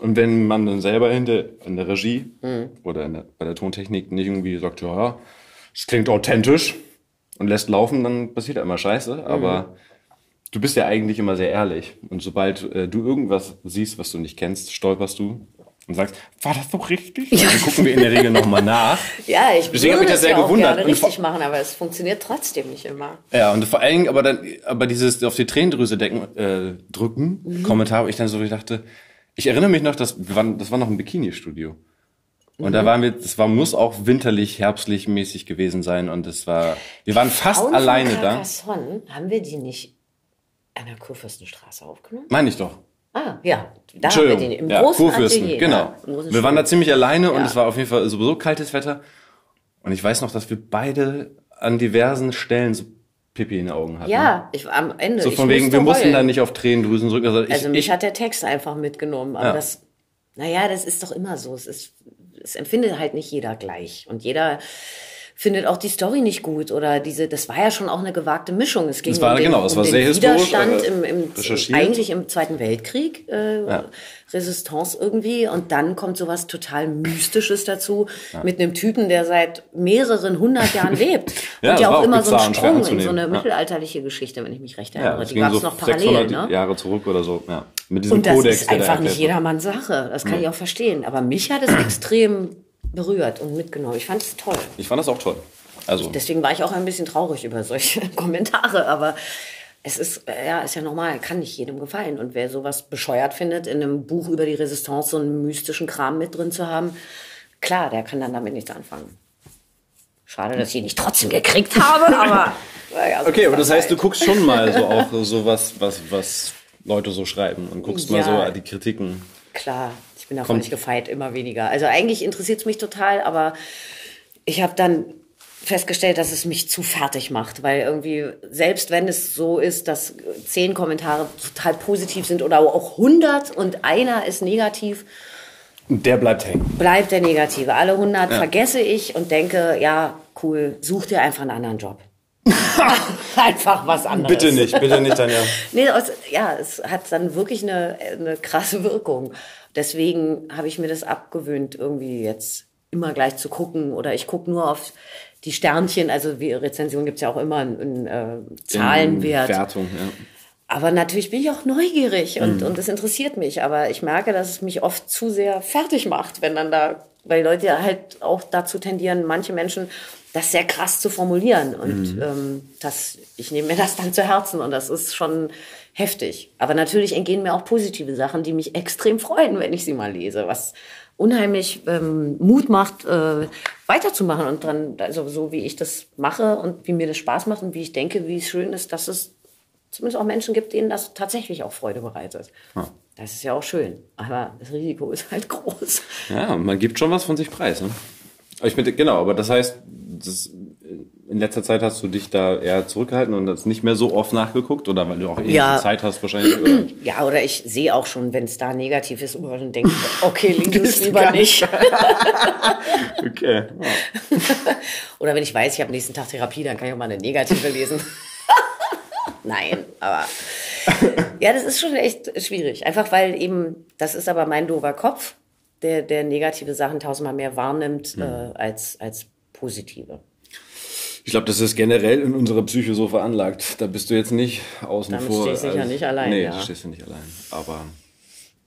Und wenn man dann selber hinter in der Regie Mhm. oder in der, bei der Tontechnik nicht irgendwie sagt, ja, es klingt authentisch und lässt laufen, dann passiert ja immer Scheiße. Mhm. Aber du bist ja eigentlich immer sehr ehrlich. Und sobald äh, du irgendwas siehst, was du nicht kennst, stolperst du und sagst, war das doch richtig? Und dann gucken wir in der Regel nochmal nach. Ja, ich Deswegen würde ich das es sehr ja auch gewundert. gerne richtig machen, aber es funktioniert trotzdem nicht immer. Ja, und vor allen Dingen, aber dann, aber dieses auf die Tränendrüse decken, äh, drücken, Mhm. Kommentar, wo ich dann so dachte, ich erinnere mich noch, dass wir waren, das war noch ein Bikini-Studio. Und Mhm. da waren wir, das war, muss auch winterlich, herbstlich mäßig gewesen sein und es war, wir waren fast Frauen alleine da. Haben wir die nicht an der Kurfürstenstraße aufgenommen? Meine ich doch. Ah, ja. Da haben wir den im ja, großen Kurfürsten, Atelier. genau. Ja, wir waren da ziemlich alleine und Ja. es war auf jeden Fall sowieso kaltes Wetter. Und ich weiß noch, dass wir beide an diversen Stellen so Pipi in den Augen hatten. Ja, ich, am Ende. So von wegen, wir mussten heulen. da nicht auf Tränendrüsen drücken. Also, ich, Also mich ich, hat der Text einfach mitgenommen. Aber Ja. das, naja, das ist doch immer so. Es ist, es empfindet halt nicht jeder gleich. Und jeder findet auch die Story nicht gut oder diese, das war ja schon auch eine gewagte Mischung. Es ging Es war- um den, genau, es um war den sehr Widerstand äh, im, im, eigentlich im Zweiten Weltkrieg, äh, Ja. Resistance irgendwie und dann kommt sowas total Mystisches dazu mit einem Typen, der seit mehreren hundert Jahren lebt Ja, und ja auch auch immer so einen schwer Sprung in so eine Ja. mittelalterliche Geschichte, wenn ich mich recht ja, erinnere. Die gab so es noch parallel, 600 ne? Jahre zurück oder so. Ja. Mit diesem Und das Kodex, ist einfach nicht jedermanns Sache. Das kann ich auch verstehen. Aber mich hat es extrem berührt und mitgenommen. Ich fand es toll. Ich fand das auch toll. Also, Deswegen war ich auch ein bisschen traurig über solche Kommentare. Aber es ist, äh, ja, ist ja normal, kann nicht jedem gefallen. Und wer sowas bescheuert findet, in einem Buch über die Resistance so einen mystischen Kram mit drin zu haben, klar, der kann dann damit nichts anfangen. Schade, dass ich ihn nicht trotzdem gekriegt habe, aber. naja, so okay, aber das halt. heißt, du guckst schon mal so auch so was, was, was Leute so schreiben und guckst mal Ja. so die Kritiken. Klar, ich bin davon nicht gefeit, immer weniger. Also eigentlich interessiert es mich total, aber ich habe dann festgestellt, dass es mich zu fertig macht, weil irgendwie, selbst wenn es so ist, dass zehn Kommentare total positiv sind oder auch 100 und einer ist negativ, Und der bleibt hängen. bleibt der Negative. Alle 100 Ja. vergesse ich und denke, ja, cool, such dir einfach einen anderen Job. einfach was anderes. Bitte nicht, bitte nicht, Tanja. Nee, es, ja, es hat dann wirklich eine, eine krasse Wirkung. Deswegen habe ich mir das abgewöhnt, irgendwie jetzt immer gleich zu gucken. Oder ich gucke nur auf die Sternchen. Also wie Rezension gibt's ja auch immer einen, einen äh, Zahlenwert. Wertung, ja. Aber natürlich bin ich auch neugierig und, und es interessiert mich. Aber ich merke, dass es mich oft zu sehr fertig macht, wenn dann da, weil Leute halt auch dazu tendieren, manche Menschen das sehr krass zu formulieren. Und ähm, das, ich nehme mir das dann zu Herzen und das ist schon heftig. Aber natürlich entgehen mir auch positive Sachen, die mich extrem freuen, wenn ich sie mal lese, was unheimlich ähm, Mut macht, äh, weiterzumachen und dran, also so wie ich das mache und wie mir das Spaß macht und wie ich denke, wie es schön ist, dass es zumindest auch Menschen gibt, denen das tatsächlich auch Freude bereitet. Das ist ja auch schön. Aber das Risiko ist halt groß. Ja, man gibt schon was von sich preis. Ne? Ich bin, genau, aber das heißt, das, in letzter Zeit hast du dich da eher zurückgehalten und das nicht mehr so oft nachgeguckt oder weil du auch eh Ja. Zeit hast wahrscheinlich. Oder? Ja, oder ich sehe auch schon, wenn es da negativ ist, und dann denke ich, okay, lies es lieber nicht. Okay. Oder wenn ich weiß, ich habe nächsten Tag Therapie, dann kann ich auch mal eine negative lesen. Nein, aber ja, das ist schon echt schwierig. Einfach weil eben, das ist aber mein doofer Kopf, der, der negative Sachen tausendmal mehr wahrnimmt äh, als, als positive. Ich glaube, das ist generell in unserer Psyche so veranlagt. Da bist du jetzt nicht außen Damit vor. stehst du sicher nicht allein, Nee, ja. stehst du nicht allein. Aber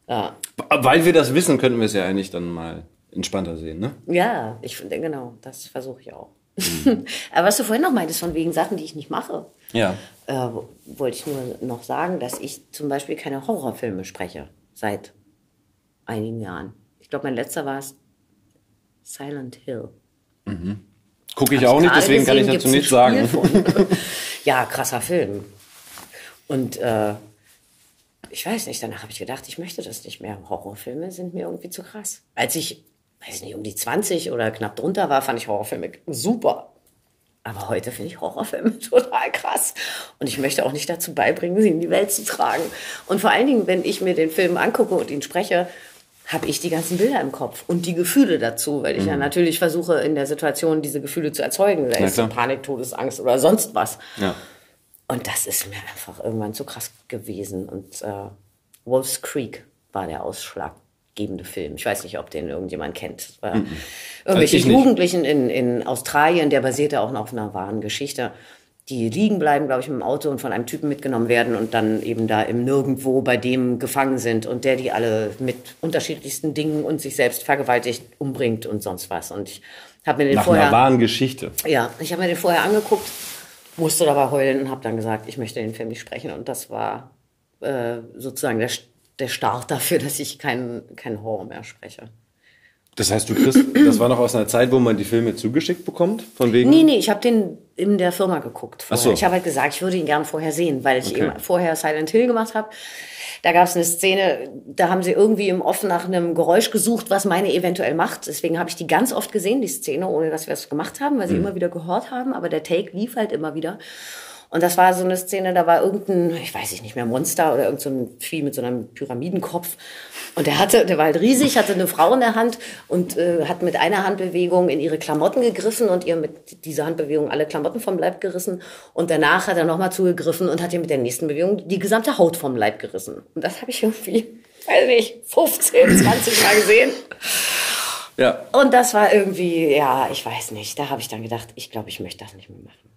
Ja, weil wir das wissen, könnten wir es ja eigentlich dann mal entspannter sehen, ne? ja ich finde, genau, das versuche ich auch. aber was du vorhin noch meintest, von wegen Sachen, die ich nicht mache, Ja. äh, wollte ich nur noch sagen, dass ich zum Beispiel keine Horrorfilme spreche seit einigen Jahren. Ich glaube, mein letzter war es Silent Hill. Gucke ich Hab auch nicht, deswegen kann ich dazu nichts sagen. Ja, krasser Film. Und äh, ich weiß nicht, danach habe ich gedacht, ich möchte das nicht mehr. Horrorfilme sind mir irgendwie zu krass. Als ich, weiß nicht, um die 20 oder knapp drunter war, fand ich Horrorfilme super. Aber heute finde ich Horrorfilme total krass. Und ich möchte auch nicht dazu beibringen, sie in die Welt zu tragen. Und vor allen Dingen, wenn ich mir den Film angucke und ihn spreche, habe ich die ganzen Bilder im Kopf und die Gefühle dazu, weil ich ja natürlich versuche, in der Situation diese Gefühle zu erzeugen. Sei es. Panik, Todesangst oder sonst was. Ja. Und das ist mir einfach irgendwann zu krass gewesen. Und äh, Wolf's Creek war der ausschlaggebende Film. Ich weiß nicht, ob den irgendjemand kennt. War irgendwelche nicht. Jugendlichen in, in Australien, der basierte auch noch auf einer wahren Geschichte, die liegen bleiben, glaube ich, dem Auto und von einem Typen mitgenommen werden und dann eben da im Nirgendwo bei dem gefangen sind und der die alle mit unterschiedlichsten Dingen und sich selbst vergewaltigt, umbringt und sonst was. Und ich habe mir den Nach vorher... einer wahren Geschichte. Ja, ich habe mir den vorher angeguckt, musste dabei heulen und habe dann gesagt, ich möchte den Film nicht sprechen. Und das war äh, sozusagen der, der Start dafür, dass ich keinen keinen Horror mehr spreche. Das heißt, du kriegst, das war noch aus einer Zeit, wo man die Filme zugeschickt bekommt, von wegen? Nee, nee, ich habe den in der Firma geguckt. Vorher. Ach so. Ich habe halt gesagt, ich würde ihn gern vorher sehen, weil ich Okay. eben vorher Silent Hill gemacht habe. Da gab es eine Szene, da haben sie irgendwie im Off nach einem Geräusch gesucht, was meine eventuell macht. Deswegen habe ich die ganz oft gesehen, die Szene, ohne dass wir es gemacht haben, weil sie immer wieder gehört haben. Aber der Take lief halt immer wieder. Und das war so eine Szene, da war irgendein, ich weiß ich nicht mehr, Monster oder irgendein so ein Vieh mit so einem Pyramidenkopf. Und der hatte, der war halt riesig, hatte eine Frau in der Hand und äh, hat mit einer Handbewegung in ihre Klamotten gegriffen und ihr mit dieser Handbewegung alle Klamotten vom Leib gerissen. Und danach hat er nochmal zugegriffen und hat ihr mit der nächsten Bewegung die gesamte Haut vom Leib gerissen. Und das habe ich irgendwie, weiß nicht, 15, 20 Mal gesehen. Ja. Und das war irgendwie, ja, ich weiß nicht. Da habe ich dann gedacht, ich glaube, ich möchte das nicht mehr machen.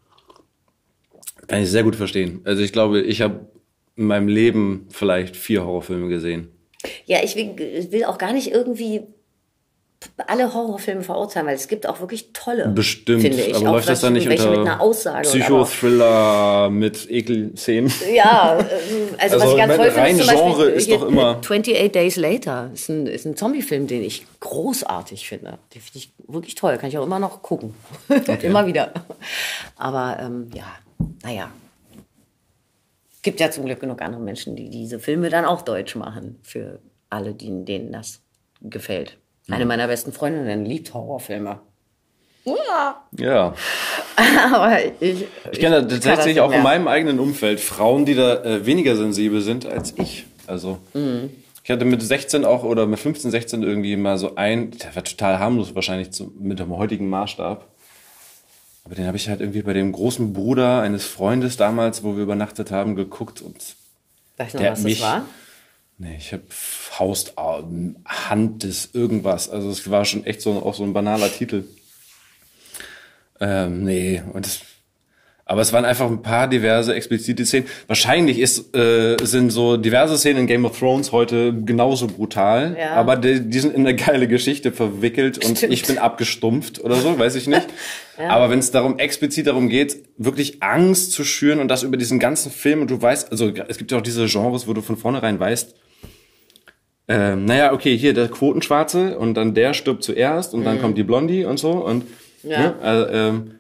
Kann ich sehr gut verstehen. Also ich glaube, ich habe in meinem Leben vielleicht vier Horrorfilme gesehen. Ja, ich will, auch gar nicht irgendwie alle Horrorfilme verurteilen, weil es gibt auch wirklich tolle. Bestimmt. Finde ich. aber auch läuft das dann nicht welche unter mit einer Aussage. Psychothriller mit Ekelszenen? Ja, ähm, also, was Also, ich ganz toll finde, ist zum Beispiel Genre ist doch immer- 28 Days Later ist ein, ist ein Zombie-Film, den ich großartig finde. Den finde ich wirklich toll. Kann ich auch immer noch gucken. immer wieder. Aber ähm, ja, naja. Gibt ja zum Glück genug andere Menschen, die diese Filme dann auch deutsch machen. Für alle, die, denen das gefällt. Eine meiner besten Freundinnen liebt Horrorfilme. Ja. Ja. Aber ich, Ich kenne kann das tatsächlich auch in meinem eigenen Umfeld Frauen, die da äh, weniger sensibel sind als ich. Also Mhm. ich hatte mit 16 auch oder mit 15, 16 irgendwie mal so ein, der war total harmlos wahrscheinlich zu, mit dem heutigen Maßstab. Aber den habe ich halt irgendwie bei dem großen Bruder eines Freundes damals, wo wir übernachtet haben, geguckt und Weißt du noch, der was mich- das war? nee, ich habe Faust, äh, Hand des irgendwas. Also es war schon echt so auch so ein banaler Titel. Ähm, nee, und das, aber es waren einfach ein paar diverse explizite Szenen. Wahrscheinlich ist, äh, sind so diverse Szenen in Game of Thrones heute genauso brutal, Ja. aber die, die sind in eine geile Geschichte verwickelt und Stimmt. ich bin abgestumpft oder so, weiß ich nicht. Aber wenn es darum explizit darum geht, wirklich Angst zu schüren und das über diesen ganzen Film und du weißt, also es gibt ja auch diese Genres, wo du von vornherein weißt, ähm, naja, okay, hier der Quotenschwarze und dann der stirbt zuerst und dann kommt die Blondie und so und Mhm. Ja. ne, also, ähm,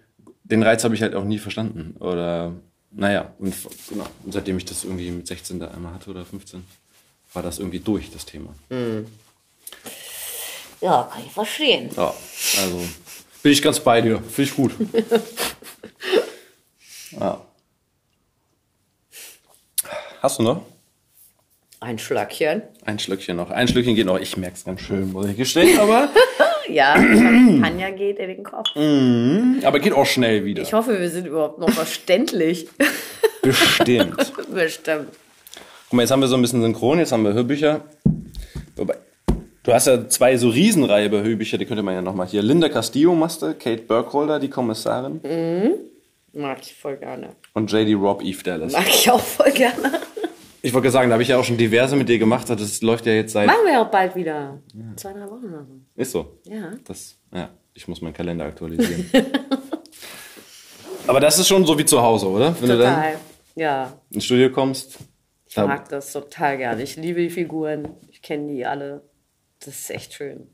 den Reiz habe ich halt auch nie verstanden oder naja und genau und seitdem ich das irgendwie mit 16 da einmal hatte oder 15 war das irgendwie durch das Thema. Ja, kann ich verstehen. Ja, also bin ich ganz bei dir, finde ich gut. ja. Hast du noch? Ein Schlöckchen. Ein Schlückchen noch. Ein Schlückchen geht noch. Ich merke es ganz schön, muss ich gestehen, aber, Ja, Tanja geht in den Kopf. aber geht auch schnell wieder. Ich hoffe, wir sind überhaupt noch verständlich. Bestimmt. Bestimmt. Guck mal, jetzt haben wir so ein bisschen Synchron, jetzt haben wir Hörbücher. Du hast ja zwei so Riesenreihe bei Hörbücher, die könnte man ja nochmal hier. Linda Castillo machst du, Kate Burkholder, die Kommissarin, Mag ich voll gerne. und JD Robb, Eve Dallas. Mag ich auch voll gerne. Ich wollte sagen, da habe ich ja auch schon diverse mit dir gemacht, das läuft ja jetzt seit... Machen wir auch bald wieder. Zwei, drei Wochen oder so. Ist so. Ja. Das, ja, ich muss meinen Kalender aktualisieren. Aber das ist schon so wie zu Hause, oder? Wenn du dann Total. Ja, ins Studio kommst. ich da- mag das total gerne. Ich liebe die Figuren. Ich kenne die alle. Das ist echt schön.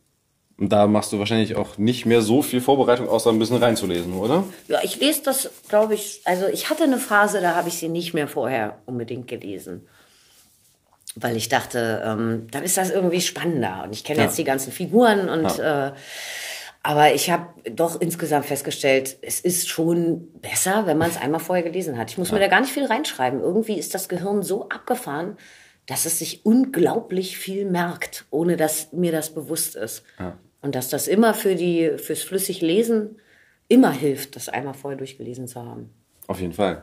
Und da machst du wahrscheinlich auch nicht mehr so viel Vorbereitung, außer ein bisschen reinzulesen, oder? Ja, ich lese das, glaube ich, also ich hatte eine Phase, da habe ich sie nicht mehr vorher unbedingt gelesen. Weil ich dachte, ähm, dann ist das irgendwie spannender. Und ich kenne Ja. jetzt die ganzen Figuren und äh, aber ich habe doch insgesamt festgestellt, es ist schon besser, wenn man es einmal vorher gelesen hat. Ich muss mir da gar nicht viel reinschreiben. Irgendwie ist das Gehirn so abgefahren, dass es sich unglaublich viel merkt, ohne dass mir das bewusst ist. Und dass das immer für die, fürs flüssig Lesen immer hilft, das einmal vorher durchgelesen zu haben. Auf jeden Fall.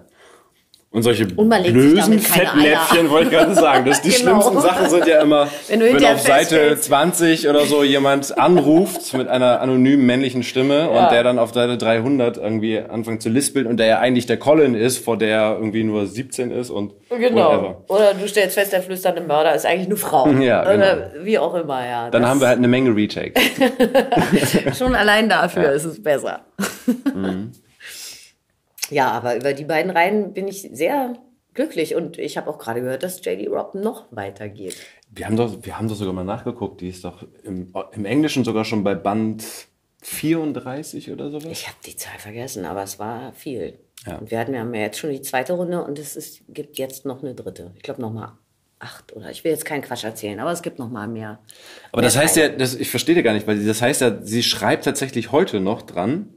Und solche blösen Fettnäpfchen, wollte ich gerade sagen. Das, die Genau. schlimmsten Sachen sind ja immer, Wenn du wenn, auf Seite feststellst- 20 oder so jemand anruft mit einer anonymen männlichen Stimme und der dann auf Seite 300 irgendwie anfängt zu lispeln und der ja eigentlich der Colin ist, vor der er irgendwie nur 17 ist und Genau. whatever. Oder du stellst fest, der flüsternde Mörder ist eigentlich eine Frau. Ja, genau. Oder wie auch immer, ja. Dann haben wir halt eine Menge Retakes. Schon allein dafür ist es besser. Mhm. Ja, aber über die beiden Reihen bin ich sehr glücklich. Und ich habe auch gerade gehört, dass JD Robb noch weitergeht. Wir haben doch, wir haben doch sogar mal nachgeguckt. Die ist doch im, im Englischen sogar schon bei Band 34 oder sowas. Ich habe die Zahl vergessen, aber es war viel. Ja. Und wir hatten ja jetzt schon die zweite Runde und es ist, gibt jetzt noch eine dritte. Ich glaube noch mal acht oder ich will jetzt keinen Quatsch erzählen, aber es gibt noch mal mehr. Aber mehr das heißt ja, Teile. das, ich verstehe dir gar nicht, weil das heißt ja, sie schreibt tatsächlich heute noch dran.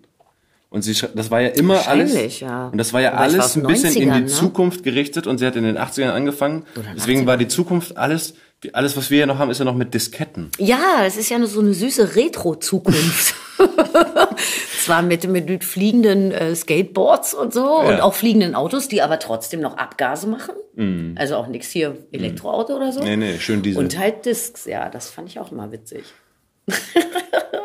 Und sie, das war ja immer alles. Ja. Und das war ja war alles ein bisschen in 90ern, die ne? Zukunft gerichtet und sie hat in den 80ern angefangen. Oder in Deswegen 80ern. war die Zukunft alles, alles, was wir hier noch haben, ist ja noch mit Disketten. Ja, es ist ja nur so eine süße Retro-Zukunft. Zwar mit, mit, mit fliegenden äh, Skateboards und so und auch fliegenden Autos, die aber trotzdem noch Abgase machen. Also auch nichts hier Elektroauto oder so. Nee, nee, schön Diesel. Und halt Discs, ja, das fand ich auch immer witzig.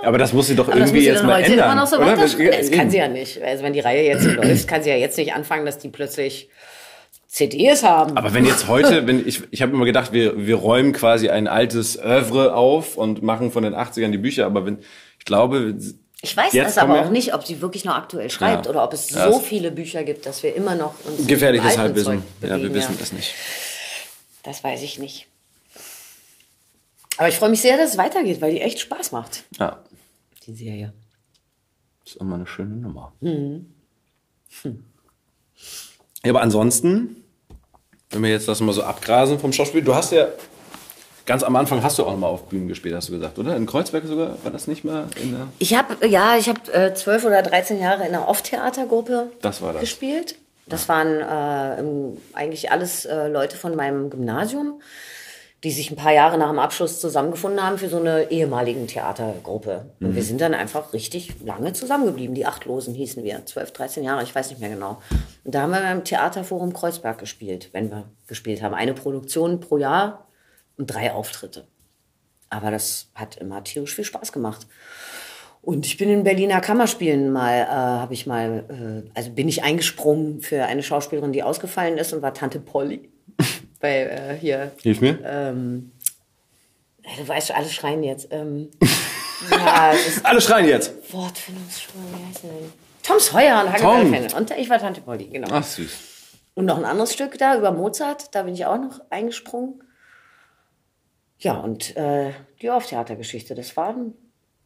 Aber das muss sie doch Aber das irgendwie jetzt mal ändern. immer noch so oder? Das kann sie ja nicht. Also wenn die Reihe jetzt so läuft, kann sie ja jetzt nicht anfangen, dass die plötzlich CDs haben. Aber wenn jetzt heute, wenn ich, ich habe immer gedacht, wir, wir räumen quasi ein altes Oeuvre auf und machen von den 80ern die Bücher, aber wenn, ich glaube, ich weiß jetzt das aber wir- auch nicht, ob sie wirklich noch aktuell schreibt Ja. oder ob es so viele Bücher gibt, dass wir immer noch uns gefährliches Halbwissen. Ja, wir wissen ja. es nicht. Das weiß ich nicht. Aber ich freue mich sehr, dass es weitergeht, weil die echt Spaß macht, Ja, die Serie. ist immer eine schöne Nummer. Mhm. Hm. Ja, aber ansonsten, wenn wir jetzt das mal so abgrasen vom Schauspiel, du hast ja ganz am Anfang hast du auch noch mal auf Bühnen gespielt, hast du gesagt, oder? In Kreuzberg sogar war das nicht mal in der Ich habe, ja, ich habe äh, zwölf oder 13 Jahre in einer Off-Theatergruppe Das war das. gespielt. Das waren äh, eigentlich alles äh, Leute von meinem Gymnasium, die sich ein paar Jahre nach dem Abschluss zusammengefunden haben für so eine ehemaligen Theatergruppe. Und Mhm. wir sind dann einfach richtig lange zusammengeblieben. Die Achtlosen hießen wir. 12, 13 Jahre, ich weiß nicht mehr genau. Und da haben wir beim Theaterforum Kreuzberg gespielt, wenn wir gespielt haben. Eine Produktion pro Jahr und drei Auftritte. Aber das hat immer tierisch viel Spaß gemacht. Und ich bin in Berliner Kammerspielen mal, äh, habe ich mal, äh, also bin ich eingesprungen für eine Schauspielerin, die ausgefallen ist und war Tante Polly. Bei äh, hier, Hilf mir. ähm, du weißt schon, alle schreien jetzt. Ähm, ja, Alle schreien jetzt. Wortfindungsstörung, wie heißt der denn? Tom Sawyer und Tom. Huckleberry Und ich war Tante Polly, genau. Ach süß. Und noch ein anderes Stück da über Mozart, da bin ich auch noch eingesprungen. Ja, und äh, die Off-Theatergeschichte, das war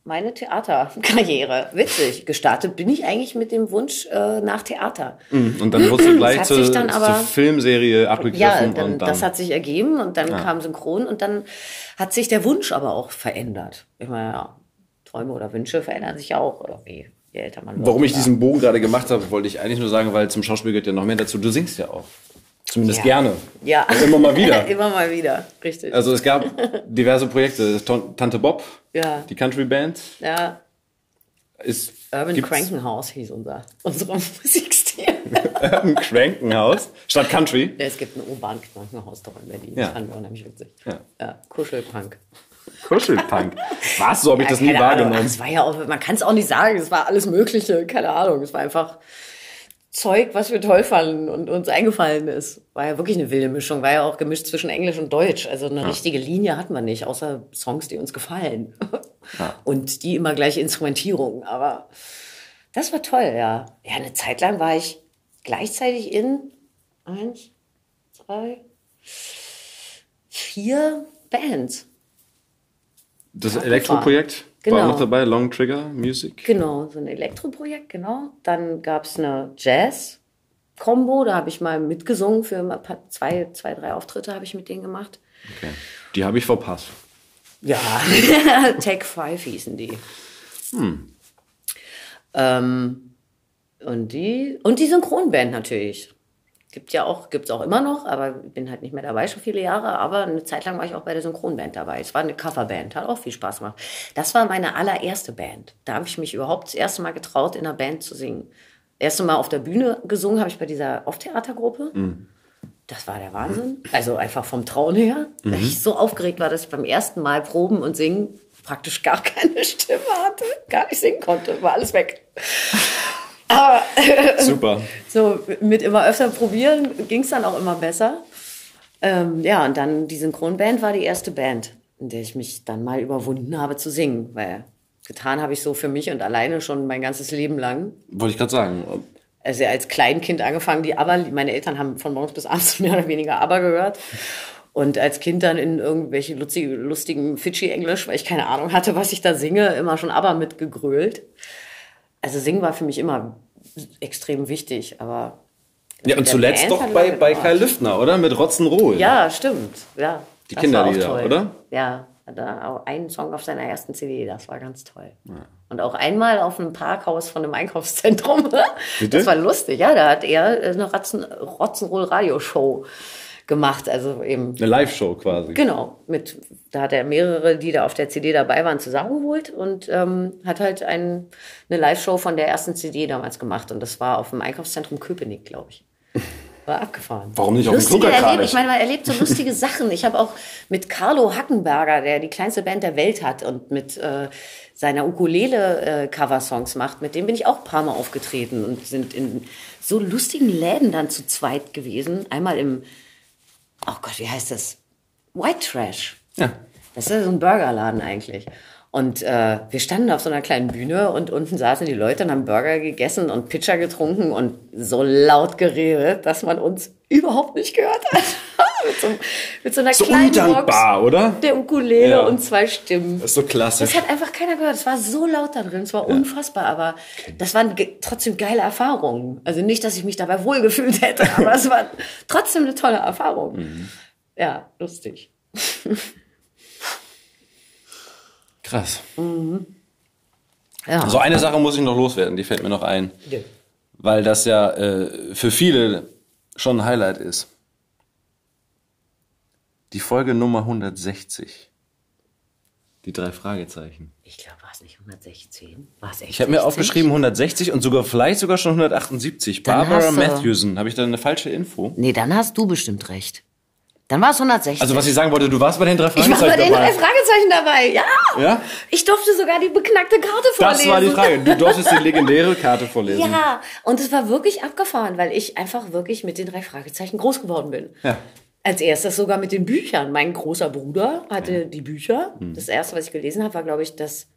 meine Theaterkarriere. Witzig. Gestartet bin ich eigentlich mit dem Wunsch äh, nach Theater. Und dann wurdest du gleich zur, sich dann aber- zur Filmserie Ja, abgegriffen dann, und dann. das hat sich ergeben und dann kam Synchron und dann hat sich der Wunsch aber auch verändert. Ich meine, ja, Träume oder Wünsche verändern sich ja auch irgendwie, je älter man wird. Warum ich diesen Bogen gerade gemacht habe, wollte ich eigentlich nur sagen, weil zum Schauspiel gehört ja noch mehr dazu. Du singst ja auch. Zumindest Ja. gerne. Ja. Und immer mal wieder. Immer mal wieder, richtig. Also es gab diverse Projekte. Tante Bob, Ja. die Country Band, ja, ist Urban Crankenhaus hieß unser, unsere Musikstil. Urban Krankenhaus statt Country. Ja, es gibt ein urban Krankenhaus doch in Berlin. Ja. Das fand ich unheimlich witzig. Ja. ja Kuschelpunk. Kuschelpunk. Was? So habe ich das nie keine Ahnung. wahrgenommen. Es war ja auch, man kann es auch nicht sagen, es war alles Mögliche, keine Ahnung. Es war einfach Zeug, was wir toll fanden und uns eingefallen ist. War ja wirklich eine wilde Mischung, war ja auch gemischt zwischen Englisch und Deutsch. Also eine richtige Linie hatten wir nicht, außer Songs, die uns gefallen. Und die immer gleiche Instrumentierung. Aber das war toll, ja. Ja, eine Zeit lang war ich gleichzeitig in eins, zwei, vier Bands. Das Elektroprojekt Genau. war noch dabei, Long Trigger Music. Genau, so ein Elektroprojekt, genau. Dann gab's eine Jazz-Kombo, da habe ich mal mitgesungen für ein paar, zwei, zwei, drei Auftritte habe ich mit denen gemacht. Okay. Die habe ich verpasst. Ja, Take Five hießen die. Ähm, und die und die Synchronband natürlich. Gibt ja auch, gibt's auch immer noch, aber ich bin halt nicht mehr dabei, schon viele Jahre. Aber eine Zeit lang war ich auch bei der Synchronband dabei. Es war eine Coverband, hat auch viel Spaß gemacht. Das war meine allererste Band. Da habe ich mich überhaupt das erste Mal getraut, in einer Band zu singen. Das erste Mal auf der Bühne gesungen habe ich bei dieser Off-Theatergruppe. Das war der Wahnsinn. Also einfach vom Trauen her. Weil ich so aufgeregt war, dass ich beim ersten Mal proben und singen praktisch gar keine Stimme hatte, gar nicht singen konnte, war alles weg. Aber Super. so mit immer öfter probieren ging es dann auch immer besser. Ähm, ja, und dann die Synchronband war die erste Band, in der ich mich dann mal überwunden habe zu singen, weil getan habe ich so für mich und alleine schon mein ganzes Leben lang. Wollte ich gerade sagen. Also als Kleinkind angefangen, die aber, meine Eltern haben von morgens bis abends mehr oder weniger aber gehört. Und als Kind dann in irgendwelche lustige, lustigen Fidschi-Englisch, weil ich keine Ahnung hatte, was ich da singe, immer schon aber mitgegrölt. Also singen war für mich immer extrem wichtig, aber. Ja, und zuletzt doch bei, bei Kai Lüftner, oder? Mit Rotzenrohl. Ja, stimmt. Ja. Die Kinderlieder, oder? Ja, da auch einen Song auf seiner ersten CD, das war ganz toll. Ja. Und auch einmal auf einem Parkhaus von einem Einkaufszentrum. Bitte? Das war lustig, ja. Da hat er eine Rotzen, Rotzenroll-Radioshow gemacht. Also eben. Eine Live-Show quasi. Genau. Mit, da hat er mehrere, die da auf der CD dabei waren, zusammengeholt und ähm, hat halt ein, eine Live-Show von der ersten CD damals gemacht. Und das war auf dem Einkaufszentrum Köpenick, glaube ich. War abgefahren. Warum nicht auf dem Kluckerkranich? Ich meine, man erlebt so lustige Sachen. Ich habe auch mit Carlo Hackenberger, der die kleinste Band der Welt hat und mit äh, seiner Ukulele äh, Coversongs macht, mit dem bin ich auch ein paar Mal aufgetreten und sind in so lustigen Läden dann zu zweit gewesen. Einmal im oh Gott, wie heißt das? White Trash. Ja. Das ist so ein Burgerladen eigentlich. Und äh, wir standen auf so einer kleinen Bühne und unten saßen die Leute und haben Burger gegessen und Pitcher getrunken und so laut geredet, dass man uns überhaupt nicht gehört hat. mit, so, mit, so, einer so kleinen undankbar, Box, oder? Der Ukulele ja. und zwei Stimmen. Das ist so klassisch. Das hat einfach keiner gehört. Es war so laut da drin. Es war ja. unfassbar. Aber das waren trotzdem geile Erfahrungen. Also nicht, dass ich mich dabei wohlgefühlt hätte, aber es war trotzdem eine tolle Erfahrung. Mhm. Ja, lustig. Krass. Mhm. Ja. So eine Sache muss ich noch loswerden, die fällt mir noch ein. Ja. Weil das ja äh, für viele schon ein Highlight ist. Die Folge Nummer 160. Die drei Fragezeichen. Ich glaube, war es nicht 116? War es echt Ich habe mir aufgeschrieben 160 und sogar vielleicht sogar schon 178. Dann Barbara Matthewson. Habe ich da eine falsche Info? Nee, dann hast du bestimmt recht. Dann war es 160. Also was ich sagen wollte, du warst bei den drei Fragezeichen dabei. Ich war bei den drei Fragezeichen dabei, ja. Ja? Ich durfte sogar die beknackte Karte vorlesen. Das war die Frage. Du durftest die legendäre Karte vorlesen. Ja, und es war wirklich abgefahren, weil ich einfach wirklich mit den drei Fragezeichen groß geworden bin. Ja. Als erstes sogar mit den Büchern. Mein großer Bruder hatte die Bücher. Hm. Das erste, was ich gelesen habe, war, glaube ich, das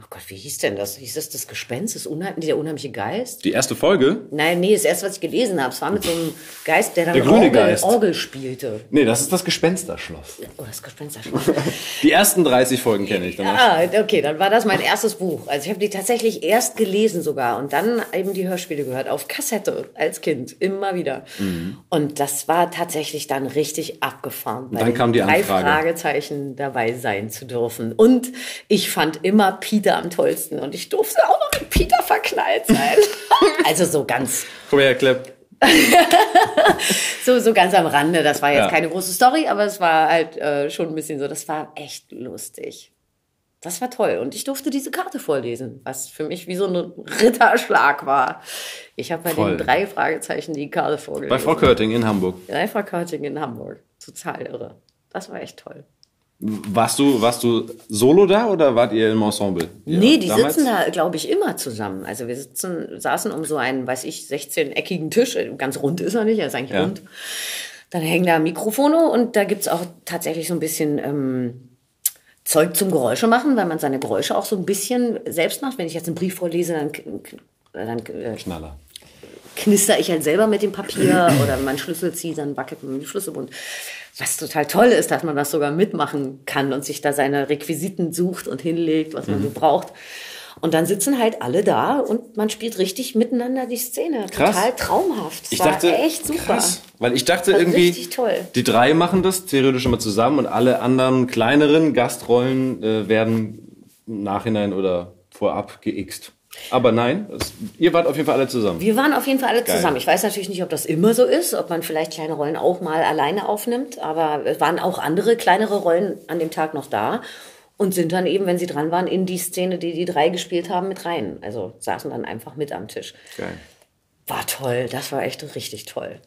Oh Gott, wie hieß denn das? Hieß das das Gespenst, das unheim dieser unheimliche Geist? Die erste Folge? Nein, nee, das erste, was ich gelesen habe. Es war mit so einem Geist, der dann der grüne Orgel, Geist. Orgel spielte. Nee, das ist das Gespensterschloss. Oh, das Gespensterschloss. die ersten 30 Folgen kenne ich. Danach. Ah, okay, dann war das mein erstes Buch. Also ich habe die tatsächlich erst gelesen sogar und dann eben die Hörspiele gehört, auf Kassette als Kind, immer wieder. Mhm. Und das war tatsächlich dann richtig abgefahren. Dann kam die Anfrage. Drei Fragezeichen dabei sein zu dürfen. Und ich fand immer Peter am tollsten und ich durfte auch noch in Peter verknallt sein. also so ganz. Komm her, Klepp. so, so ganz am Rande. Das war jetzt ja. keine große Story, aber es war halt äh, schon ein bisschen so. Das war echt lustig. Das war toll. Und ich durfte diese Karte vorlesen, was für mich wie so ein Ritterschlag war. Ich habe bei Voll. den drei Fragezeichen die Karte vorgelesen. Bei Frau Körting in Hamburg. Bei Frau Körting in Hamburg. Total irre. Das war echt toll. Warst du, warst du solo da oder wart ihr im Ensemble? Ja, nee, die damals? sitzen da, glaube ich, immer zusammen. Also wir sitzen, saßen um so einen, weiß ich, 16-eckigen Tisch. Ganz rund ist er nicht, er ist eigentlich ja. rund. Dann hängen da Mikrofone und da gibt's auch tatsächlich so ein bisschen ähm, Zeug zum Geräusche machen, weil man seine Geräusche auch so ein bisschen selbst macht. Wenn ich jetzt einen Brief vorlese, dann, dann äh, Knaller. Knister ich halt selber mit dem Papier oder wenn man Schlüssel zieht, dann wackelt man mit dem Schlüsselbund was total toll ist, dass man das sogar mitmachen kann und sich da seine Requisiten sucht und hinlegt, was man mhm. so braucht. Und dann sitzen halt alle da und man spielt richtig miteinander die Szene. Krass. Total traumhaft. Das ich dachte, echt super. Krass, weil ich dachte irgendwie, die drei machen das theoretisch immer zusammen und alle anderen kleineren Gastrollen äh, werden im Nachhinein oder vorab geixt. Aber nein, das, ihr wart auf jeden Fall alle zusammen. Wir waren auf jeden Fall alle Geil. zusammen. Ich weiß natürlich nicht, ob das immer so ist, ob man vielleicht kleine Rollen auch mal alleine aufnimmt, aber es waren auch andere kleinere Rollen an dem Tag noch da und sind dann eben, wenn sie dran waren, in die Szene, die die drei gespielt haben, mit rein. Also saßen dann einfach mit am Tisch. Geil. War toll, das war echt richtig toll.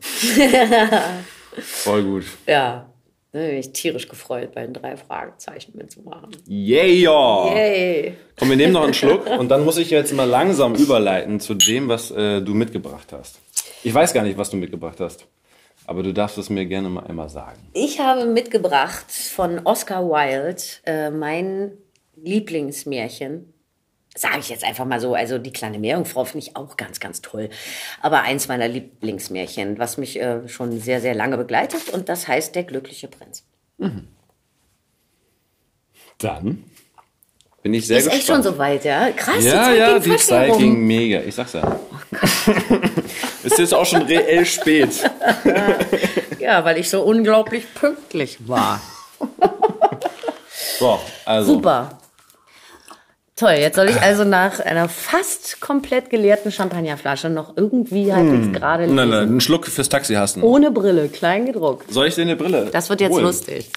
Voll gut. Ja. Da bin ich tierisch gefreut, bei den drei Fragezeichen mitzumachen. Yeah! Yay! Komm, wir nehmen noch einen Schluck und dann muss ich jetzt mal langsam überleiten zu dem, was äh, du mitgebracht hast. Ich weiß gar nicht, was du mitgebracht hast. Aber du darfst es mir gerne mal einmal sagen. Ich habe mitgebracht von Oscar Wilde äh, mein Lieblingsmärchen Sage ich jetzt einfach mal so. Also die kleine Meerjungfrau finde ich auch ganz, ganz toll. Aber eins meiner Lieblingsmärchen, was mich äh, schon sehr, sehr lange begleitet. Und das heißt Der glückliche Prinz. Mhm. Dann bin ich sehr ist gespannt. Ist echt schon so weit, ja? Krass, ja, die Zeit ja, die Zeit ging mega. Ich sag's ja. Oh ist jetzt auch schon reell spät. ja, weil ich so unglaublich pünktlich war. so, also. Super. Toll, jetzt soll ich also nach einer fast komplett geleerten Champagnerflasche noch irgendwie halbwegs hm. gerade lesen. Nein, nein, einen Schluck fürs Taxi hast du. Ohne Brille, klein gedruckt. Soll ich dir eine Brille? Das wird jetzt holen? lustig.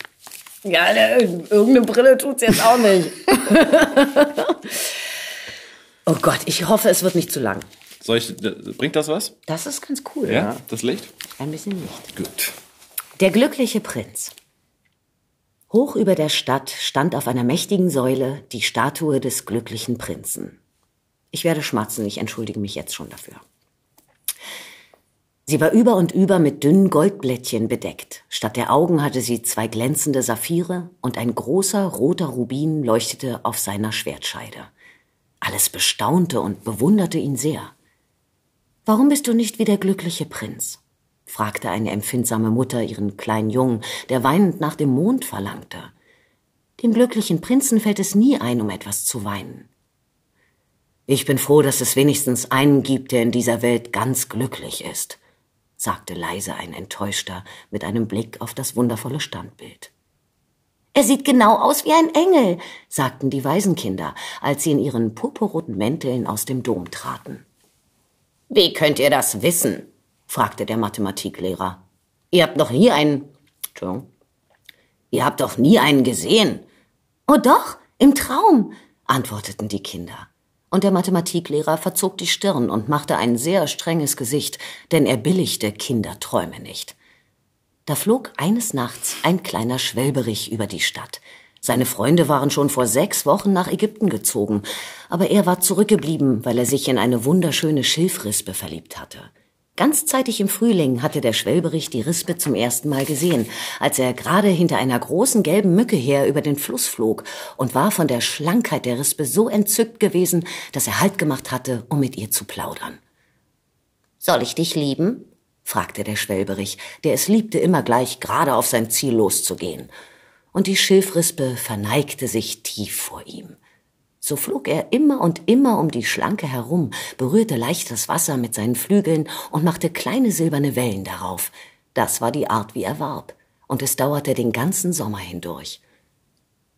Ja, ne, irgendeine Brille tut's jetzt auch nicht. oh Gott, ich hoffe, es wird nicht zu lang. Soll ich, bringt das was? Das ist ganz cool. Ja, ja. das Licht? Ein bisschen Licht. Gut. Der glückliche Prinz. Hoch über der Stadt stand auf einer mächtigen Säule die Statue des glücklichen Prinzen. Ich werde schmatzen, ich entschuldige mich jetzt schon dafür. Sie war über und über mit dünnen Goldblättchen bedeckt. Statt der Augen hatte sie zwei glänzende Saphire und ein großer roter Rubin leuchtete auf seiner Schwertscheide. Alles bestaunte und bewunderte ihn sehr. Warum bist du nicht wie der glückliche Prinz? Fragte eine empfindsame Mutter ihren kleinen Jungen, der weinend nach dem Mond verlangte. Dem glücklichen Prinzen fällt es nie ein, um etwas zu weinen. Ich bin froh, dass es wenigstens einen gibt, der in dieser Welt ganz glücklich ist, sagte leise ein Enttäuschter mit einem Blick auf das wundervolle Standbild. Er sieht genau aus wie ein Engel, sagten die Waisenkinder, als sie in ihren purpurroten Mänteln aus dem Dom traten. Wie könnt ihr das wissen? Fragte der Mathematiklehrer. Ihr habt noch nie einen. Entschuldigung. Ihr habt doch nie einen gesehen. Oh doch, im Traum, antworteten die Kinder. Und der Mathematiklehrer verzog die Stirn und machte ein sehr strenges Gesicht, denn er billigte Kinderträume nicht. Da flog eines Nachts ein kleiner Schwelberich über die Stadt. Seine Freunde waren schon vor sechs Wochen nach Ägypten gezogen, aber er war zurückgeblieben, weil er sich in eine wunderschöne Schilfrispe verliebt hatte. Ganz zeitig im Frühling hatte der Schwelberich die Rispe zum ersten Mal gesehen, als er gerade hinter einer großen gelben Mücke her über den Fluss flog und war von der Schlankheit der Rispe so entzückt gewesen, dass er Halt gemacht hatte, um mit ihr zu plaudern. Soll ich dich lieben? fragte der Schwelberich, der es liebte, immer gleich gerade auf sein Ziel loszugehen. Und die Schilfrispe verneigte sich tief vor ihm. So flog er immer und immer um die Schlanke herum, berührte leicht das Wasser mit seinen Flügeln und machte kleine silberne Wellen darauf. Das war die Art, wie er warb, und es dauerte den ganzen Sommer hindurch.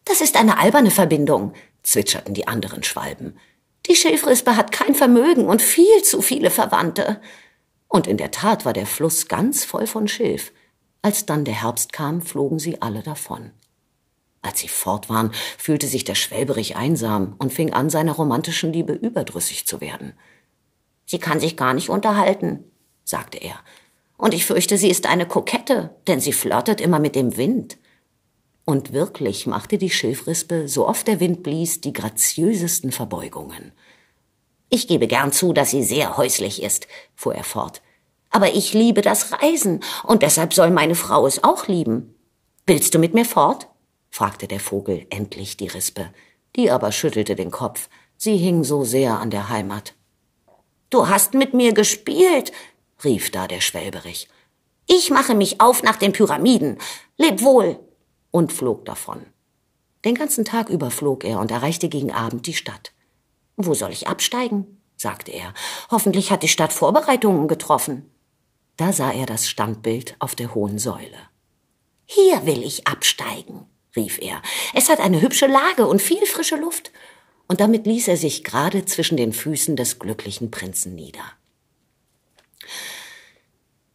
Das ist eine alberne Verbindung, zwitscherten die anderen Schwalben. Die Schilfrispe hat kein Vermögen und viel zu viele Verwandte. Und in der Tat war der Fluss ganz voll von Schilf. Als dann der Herbst kam, flogen sie alle davon. Als sie fort waren, fühlte sich der Schwelberich einsam und fing an, seiner romantischen Liebe überdrüssig zu werden. Sie kann sich gar nicht unterhalten, sagte er. Und ich fürchte, sie ist eine Kokette, denn sie flirtet immer mit dem Wind. Und wirklich machte die Schilfrispe, so oft der Wind blies, die graziösesten Verbeugungen. Ich gebe gern zu, dass sie sehr häuslich ist, fuhr er fort. Aber ich liebe das Reisen, und deshalb soll meine Frau es auch lieben. Willst du mit mir fort? Fragte der Vogel endlich die Rispe. Die aber schüttelte den Kopf. Sie hing so sehr an der Heimat. Du hast mit mir gespielt, rief da der Schwelberich. Ich mache mich auf nach den Pyramiden. Leb wohl! und flog davon. Den ganzen Tag über flog er und erreichte gegen Abend die Stadt. Wo soll ich absteigen? sagte er. Hoffentlich hat die Stadt Vorbereitungen getroffen. Da sah er das Standbild auf der hohen Säule. Hier will ich absteigen, rief er. Es hat eine hübsche Lage und viel frische Luft. Und damit ließ er sich gerade zwischen den Füßen des glücklichen Prinzen nieder.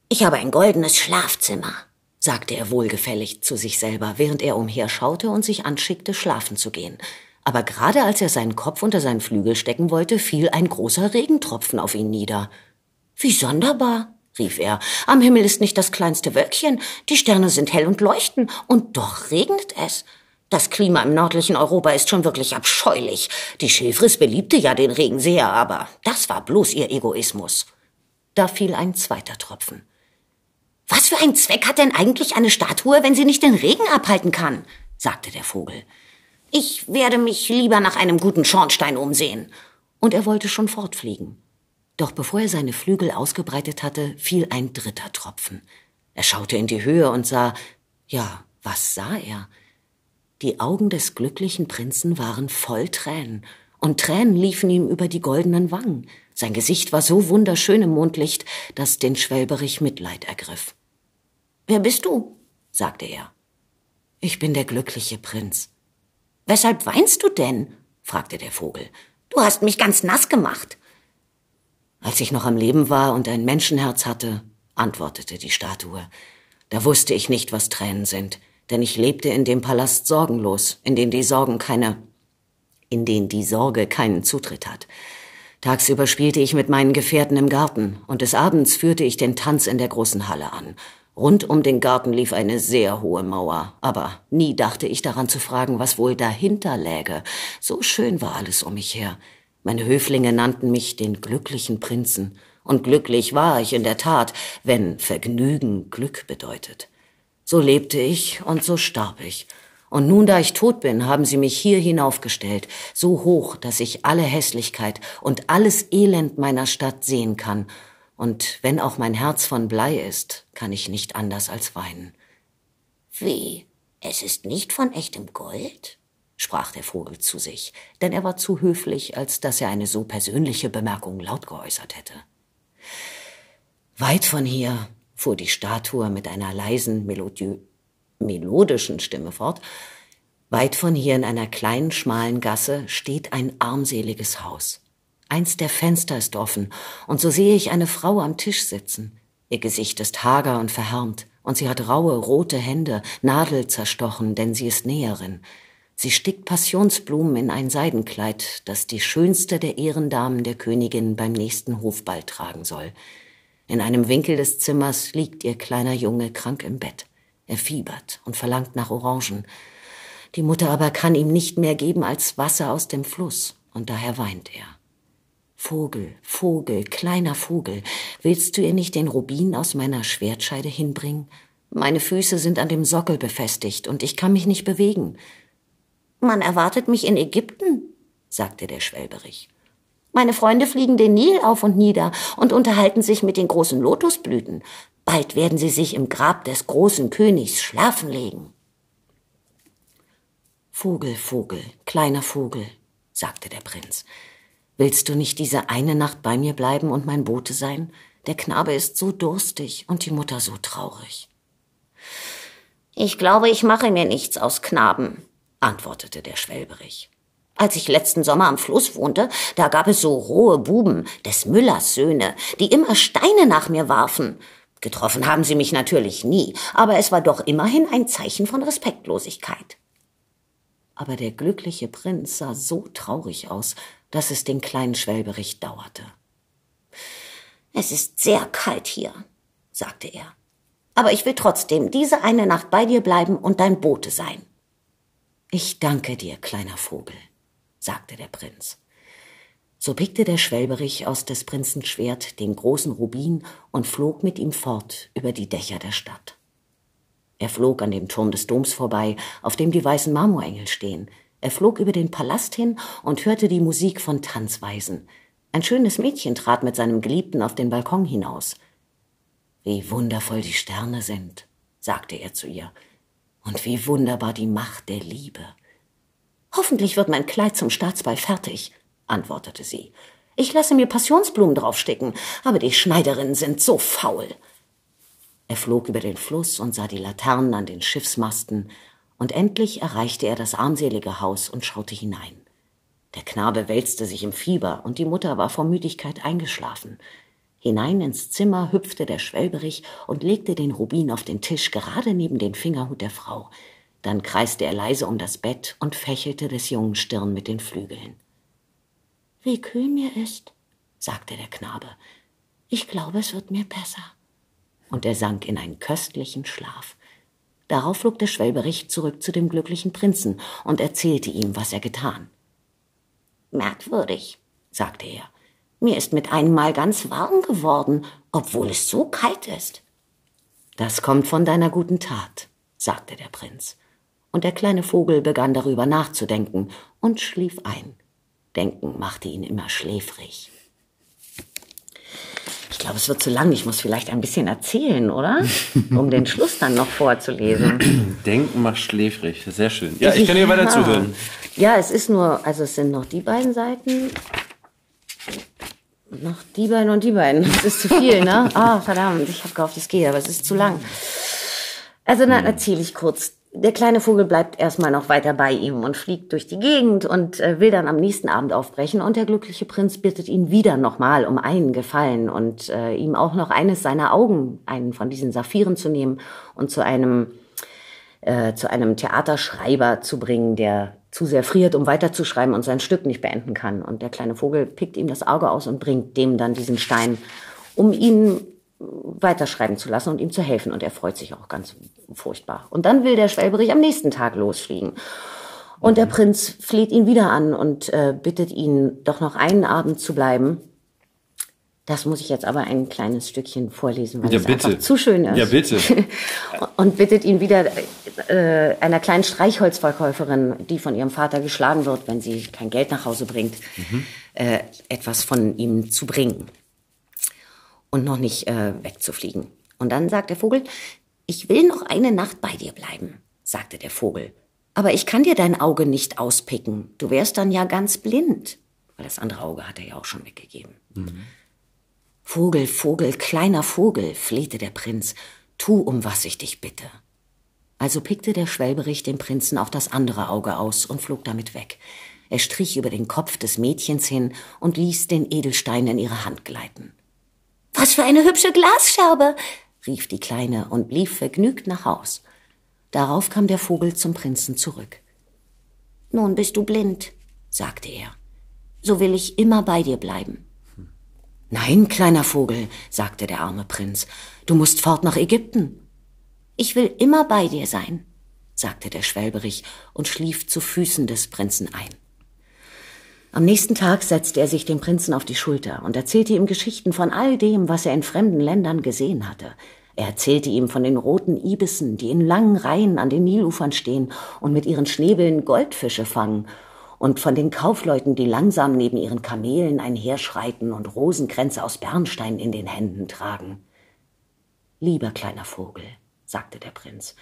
Ich habe ein goldenes Schlafzimmer, sagte er wohlgefällig zu sich selber, während er umherschaute und sich anschickte, schlafen zu gehen. Aber gerade als er seinen Kopf unter seinen Flügel stecken wollte, fiel ein großer Regentropfen auf ihn nieder. Wie sonderbar, rief er. Am Himmel ist nicht das kleinste Wölkchen, die Sterne sind hell und leuchten, und doch regnet es. Das Klima im nördlichen Europa ist schon wirklich abscheulich. Die Schilfris beliebte ja den Regen sehr, aber das war bloß ihr Egoismus. Da fiel ein zweiter Tropfen. Was für einen Zweck hat denn eigentlich eine Statue, wenn sie nicht den Regen abhalten kann? sagte der Vogel. Ich werde mich lieber nach einem guten Schornstein umsehen. Und er wollte schon fortfliegen. Doch bevor er seine Flügel ausgebreitet hatte, fiel ein dritter Tropfen. Er schaute in die Höhe und sah, ja, was sah er? Die Augen des glücklichen Prinzen waren voll Tränen, und Tränen liefen ihm über die goldenen Wangen. Sein Gesicht war so wunderschön im Mondlicht, dass den Schwelberich Mitleid ergriff. Wer bist du? sagte er. Ich bin der glückliche Prinz. Weshalb weinst du denn? fragte der Vogel. Du hast mich ganz nass gemacht. Als ich noch am Leben war und ein Menschenherz hatte, antwortete die Statue, da wusste ich nicht, was Tränen sind, denn ich lebte in dem Palast sorgenlos, in dem die Sorgen keine, in den die Sorge keinen Zutritt hat. Tagsüber spielte ich mit meinen Gefährten im Garten, und des Abends führte ich den Tanz in der großen Halle an. Rund um den Garten lief eine sehr hohe Mauer, aber nie dachte ich daran zu fragen, was wohl dahinter läge. So schön war alles um mich her. Meine Höflinge nannten mich den glücklichen Prinzen, und glücklich war ich in der Tat, wenn Vergnügen Glück bedeutet. So lebte ich und so starb ich. Und nun, da ich tot bin, haben sie mich hier hinaufgestellt, so hoch, dass ich alle Hässlichkeit und alles Elend meiner Stadt sehen kann. Und wenn auch mein Herz von Blei ist, kann ich nicht anders als weinen. Wie? Es ist nicht von echtem Gold? Sprach der Vogel zu sich, denn er war zu höflich, als dass er eine so persönliche Bemerkung laut geäußert hätte. Weit von hier, fuhr die Statue mit einer leisen, melodiö melodischen Stimme fort, weit von hier in einer kleinen, schmalen Gasse steht ein armseliges Haus. Eins der Fenster ist offen, und so sehe ich eine Frau am Tisch sitzen. Ihr Gesicht ist hager und verhärmt, und sie hat raue, rote Hände, Nadel zerstochen, denn sie ist Näherin. Sie stickt Passionsblumen in ein Seidenkleid, das die schönste der Ehrendamen der Königin beim nächsten Hofball tragen soll. In einem Winkel des Zimmers liegt ihr kleiner Junge krank im Bett. Er fiebert und verlangt nach Orangen. Die Mutter aber kann ihm nicht mehr geben als Wasser aus dem Fluss, und daher weint er. Vogel, Vogel, kleiner Vogel, willst du ihr nicht den Rubin aus meiner Schwertscheide hinbringen? Meine Füße sind an dem Sockel befestigt und ich kann mich nicht bewegen. Man erwartet mich in Ägypten, sagte der Schwelberich. Meine Freunde fliegen den Nil auf und nieder und unterhalten sich mit den großen Lotusblüten. Bald werden sie sich im Grab des großen Königs schlafen legen. Vogel, Vogel, kleiner Vogel, sagte der Prinz. Willst du nicht diese eine Nacht bei mir bleiben und mein Bote sein? Der Knabe ist so durstig und die Mutter so traurig. Ich glaube, ich mache mir nichts aus Knaben, antwortete der Schwelberich. Als ich letzten Sommer am Fluss wohnte, da gab es so rohe Buben, des Müllers Söhne, die immer Steine nach mir warfen. Getroffen haben sie mich natürlich nie, aber es war doch immerhin ein Zeichen von Respektlosigkeit. Aber der glückliche Prinz sah so traurig aus, dass es den kleinen Schwelberich dauerte. Es ist sehr kalt hier, sagte er. Aber ich will trotzdem diese eine Nacht bei dir bleiben und dein Bote sein. Ich danke dir, kleiner Vogel sagte der Prinz. So pickte der Schwelberich aus des Prinzen Schwert den großen Rubin und flog mit ihm fort über die Dächer der Stadt. Er flog an dem Turm des Doms vorbei, auf dem die weißen Marmorengel stehen. Er flog über den Palast hin und hörte die Musik von Tanzweisen. Ein schönes Mädchen trat mit seinem Geliebten auf den Balkon hinaus. Wie wundervoll die Sterne sind, sagte er zu ihr, und wie wunderbar die Macht der Liebe. Hoffentlich wird mein Kleid zum Staatsball fertig, antwortete sie. Ich lasse mir Passionsblumen draufstecken, aber die Schneiderinnen sind so faul. Er flog über den Fluss und sah die Laternen an den Schiffsmasten, und endlich erreichte er das armselige Haus und schaute hinein. Der Knabe wälzte sich im Fieber, und die Mutter war vor Müdigkeit eingeschlafen. Hinein ins Zimmer hüpfte der Schwelberich und legte den Rubin auf den Tisch gerade neben den Fingerhut der Frau. Dann kreiste er leise um das Bett und fächelte des Jungen Stirn mit den Flügeln. Wie kühl mir ist, sagte der Knabe. Ich glaube, es wird mir besser. Und er sank in einen köstlichen Schlaf. Darauf flog der Schwelberich zurück zu dem glücklichen Prinzen und erzählte ihm, was er getan. Merkwürdig, sagte er. Mir ist mit einem Mal ganz warm geworden, obwohl es so kalt ist. Das kommt von deiner guten Tat, sagte der Prinz und der kleine Vogel begann darüber nachzudenken und schlief ein. Denken machte ihn immer schläfrig. Ich glaube, es wird zu lang. Ich muss vielleicht ein bisschen erzählen, oder? Um den Schluss dann noch vorzulesen. Denken macht schläfrig. Sehr schön. Ja, ich kann hier weiter zuhören. Ja, es ist nur, also es sind noch die beiden Seiten. Noch die beiden und die beiden. Das ist zu viel, ne? Ah, oh, verdammt. Ich habe gehofft, es geht, aber es ist zu lang. Also dann erzähle ich kurz der kleine Vogel bleibt erstmal noch weiter bei ihm und fliegt durch die Gegend und äh, will dann am nächsten Abend aufbrechen. Und der glückliche Prinz bittet ihn wieder nochmal um einen Gefallen und äh, ihm auch noch eines seiner Augen, einen von diesen Saphiren zu nehmen und zu einem, äh, zu einem Theaterschreiber zu bringen, der zu sehr friert, um weiterzuschreiben und sein Stück nicht beenden kann. Und der kleine Vogel pickt ihm das Auge aus und bringt dem dann diesen Stein, um ihn weiterschreiben zu lassen und ihm zu helfen. Und er freut sich auch ganz furchtbar. Und dann will der Schwelberich am nächsten Tag losfliegen. Und der Prinz fleht ihn wieder an und äh, bittet ihn, doch noch einen Abend zu bleiben. Das muss ich jetzt aber ein kleines Stückchen vorlesen, weil ja, es bitte. einfach zu schön ist. Ja, bitte. und bittet ihn wieder äh, einer kleinen Streichholzverkäuferin, die von ihrem Vater geschlagen wird, wenn sie kein Geld nach Hause bringt, mhm. äh, etwas von ihm zu bringen und noch nicht äh, wegzufliegen. Und dann sagt der Vogel, ich will noch eine Nacht bei dir bleiben, sagte der Vogel. Aber ich kann dir dein Auge nicht auspicken. Du wärst dann ja ganz blind. Weil das andere Auge hat er ja auch schon weggegeben. Mhm. Vogel, Vogel, kleiner Vogel, flehte der Prinz, tu, um was ich dich bitte. Also pickte der Schwelberich dem Prinzen auch das andere Auge aus und flog damit weg. Er strich über den Kopf des Mädchens hin und ließ den Edelstein in ihre Hand gleiten. Was für eine hübsche Glasscherbe, rief die Kleine und lief vergnügt nach Haus. Darauf kam der Vogel zum Prinzen zurück. Nun bist du blind, sagte er. So will ich immer bei dir bleiben. Nein, kleiner Vogel, sagte der arme Prinz, du musst fort nach Ägypten. Ich will immer bei dir sein, sagte der Schwelberich und schlief zu Füßen des Prinzen ein. Am nächsten Tag setzte er sich dem Prinzen auf die Schulter und erzählte ihm Geschichten von all dem, was er in fremden Ländern gesehen hatte. Er erzählte ihm von den roten Ibissen, die in langen Reihen an den Nilufern stehen und mit ihren Schnäbeln Goldfische fangen, und von den Kaufleuten, die langsam neben ihren Kamelen einherschreiten und Rosenkränze aus Bernstein in den Händen tragen. Lieber kleiner Vogel, sagte der Prinz,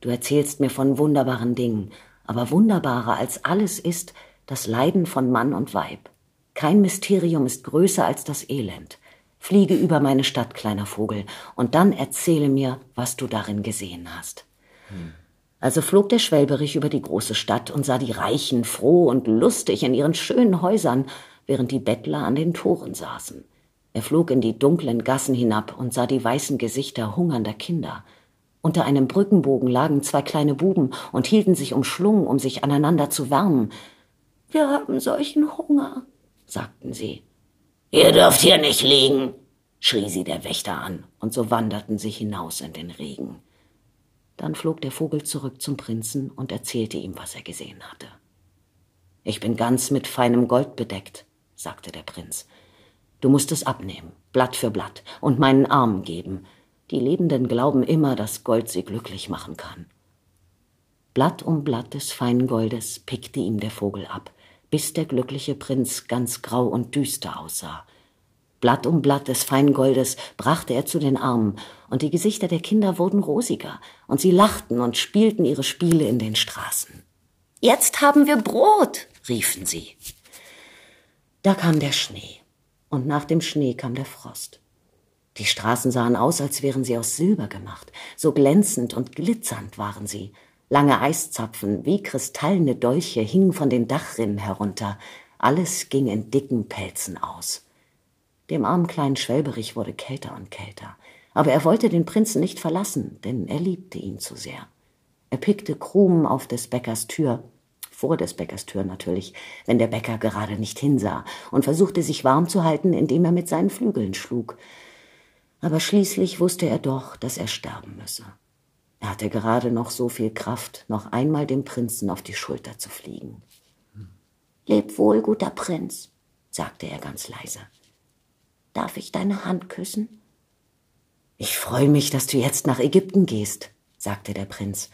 du erzählst mir von wunderbaren Dingen, aber wunderbarer als alles ist, das Leiden von Mann und Weib. Kein Mysterium ist größer als das Elend. Fliege über meine Stadt, kleiner Vogel, und dann erzähle mir, was du darin gesehen hast. Hm. Also flog der Schwelberich über die große Stadt und sah die Reichen froh und lustig in ihren schönen Häusern, während die Bettler an den Toren saßen. Er flog in die dunklen Gassen hinab und sah die weißen Gesichter hungernder Kinder. Unter einem Brückenbogen lagen zwei kleine Buben und hielten sich umschlungen, um sich aneinander zu wärmen, wir haben solchen Hunger, sagten sie. Ihr dürft hier nicht liegen, schrie sie der Wächter an, und so wanderten sie hinaus in den Regen. Dann flog der Vogel zurück zum Prinzen und erzählte ihm, was er gesehen hatte. Ich bin ganz mit feinem Gold bedeckt, sagte der Prinz. Du musst es abnehmen, Blatt für Blatt, und meinen Armen geben. Die Lebenden glauben immer, dass Gold sie glücklich machen kann. Blatt um Blatt des feinen Goldes pickte ihm der Vogel ab bis der glückliche Prinz ganz grau und düster aussah. Blatt um Blatt des Feingoldes brachte er zu den Armen, und die Gesichter der Kinder wurden rosiger, und sie lachten und spielten ihre Spiele in den Straßen. Jetzt haben wir Brot, riefen sie. Da kam der Schnee, und nach dem Schnee kam der Frost. Die Straßen sahen aus, als wären sie aus Silber gemacht, so glänzend und glitzernd waren sie, Lange Eiszapfen wie kristallene Dolche hingen von den Dachrinnen herunter. Alles ging in dicken Pelzen aus. Dem armen kleinen Schwelberich wurde kälter und kälter. Aber er wollte den Prinzen nicht verlassen, denn er liebte ihn zu sehr. Er pickte Krumen auf des Bäckers Tür, vor des Bäckers Tür natürlich, wenn der Bäcker gerade nicht hinsah, und versuchte sich warm zu halten, indem er mit seinen Flügeln schlug. Aber schließlich wusste er doch, dass er sterben müsse. Er hatte gerade noch so viel Kraft, noch einmal dem Prinzen auf die Schulter zu fliegen. Leb wohl, guter Prinz, sagte er ganz leise. Darf ich deine Hand küssen? Ich freue mich, dass du jetzt nach Ägypten gehst, sagte der Prinz.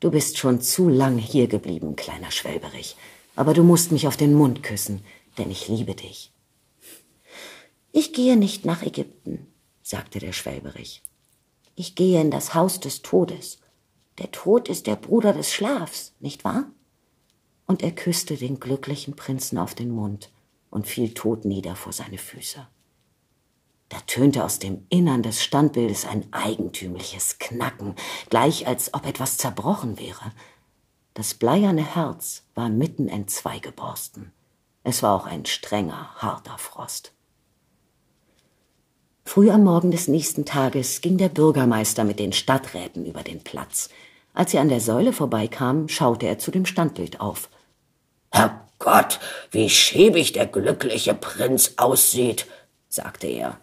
Du bist schon zu lang hier geblieben, kleiner Schwelberich. Aber du musst mich auf den Mund küssen, denn ich liebe dich. Ich gehe nicht nach Ägypten, sagte der Schwelberich. Ich gehe in das Haus des Todes. Der Tod ist der Bruder des Schlafs, nicht wahr? Und er küsste den glücklichen Prinzen auf den Mund und fiel tot nieder vor seine Füße. Da tönte aus dem Innern des Standbildes ein eigentümliches Knacken, gleich als ob etwas zerbrochen wäre. Das bleierne Herz war mitten entzwei geborsten. Es war auch ein strenger, harter Frost. Früh am Morgen des nächsten Tages ging der Bürgermeister mit den Stadträten über den Platz. Als sie an der Säule vorbeikamen, schaute er zu dem Standbild auf. Herrgott, wie schäbig der glückliche Prinz aussieht, sagte er.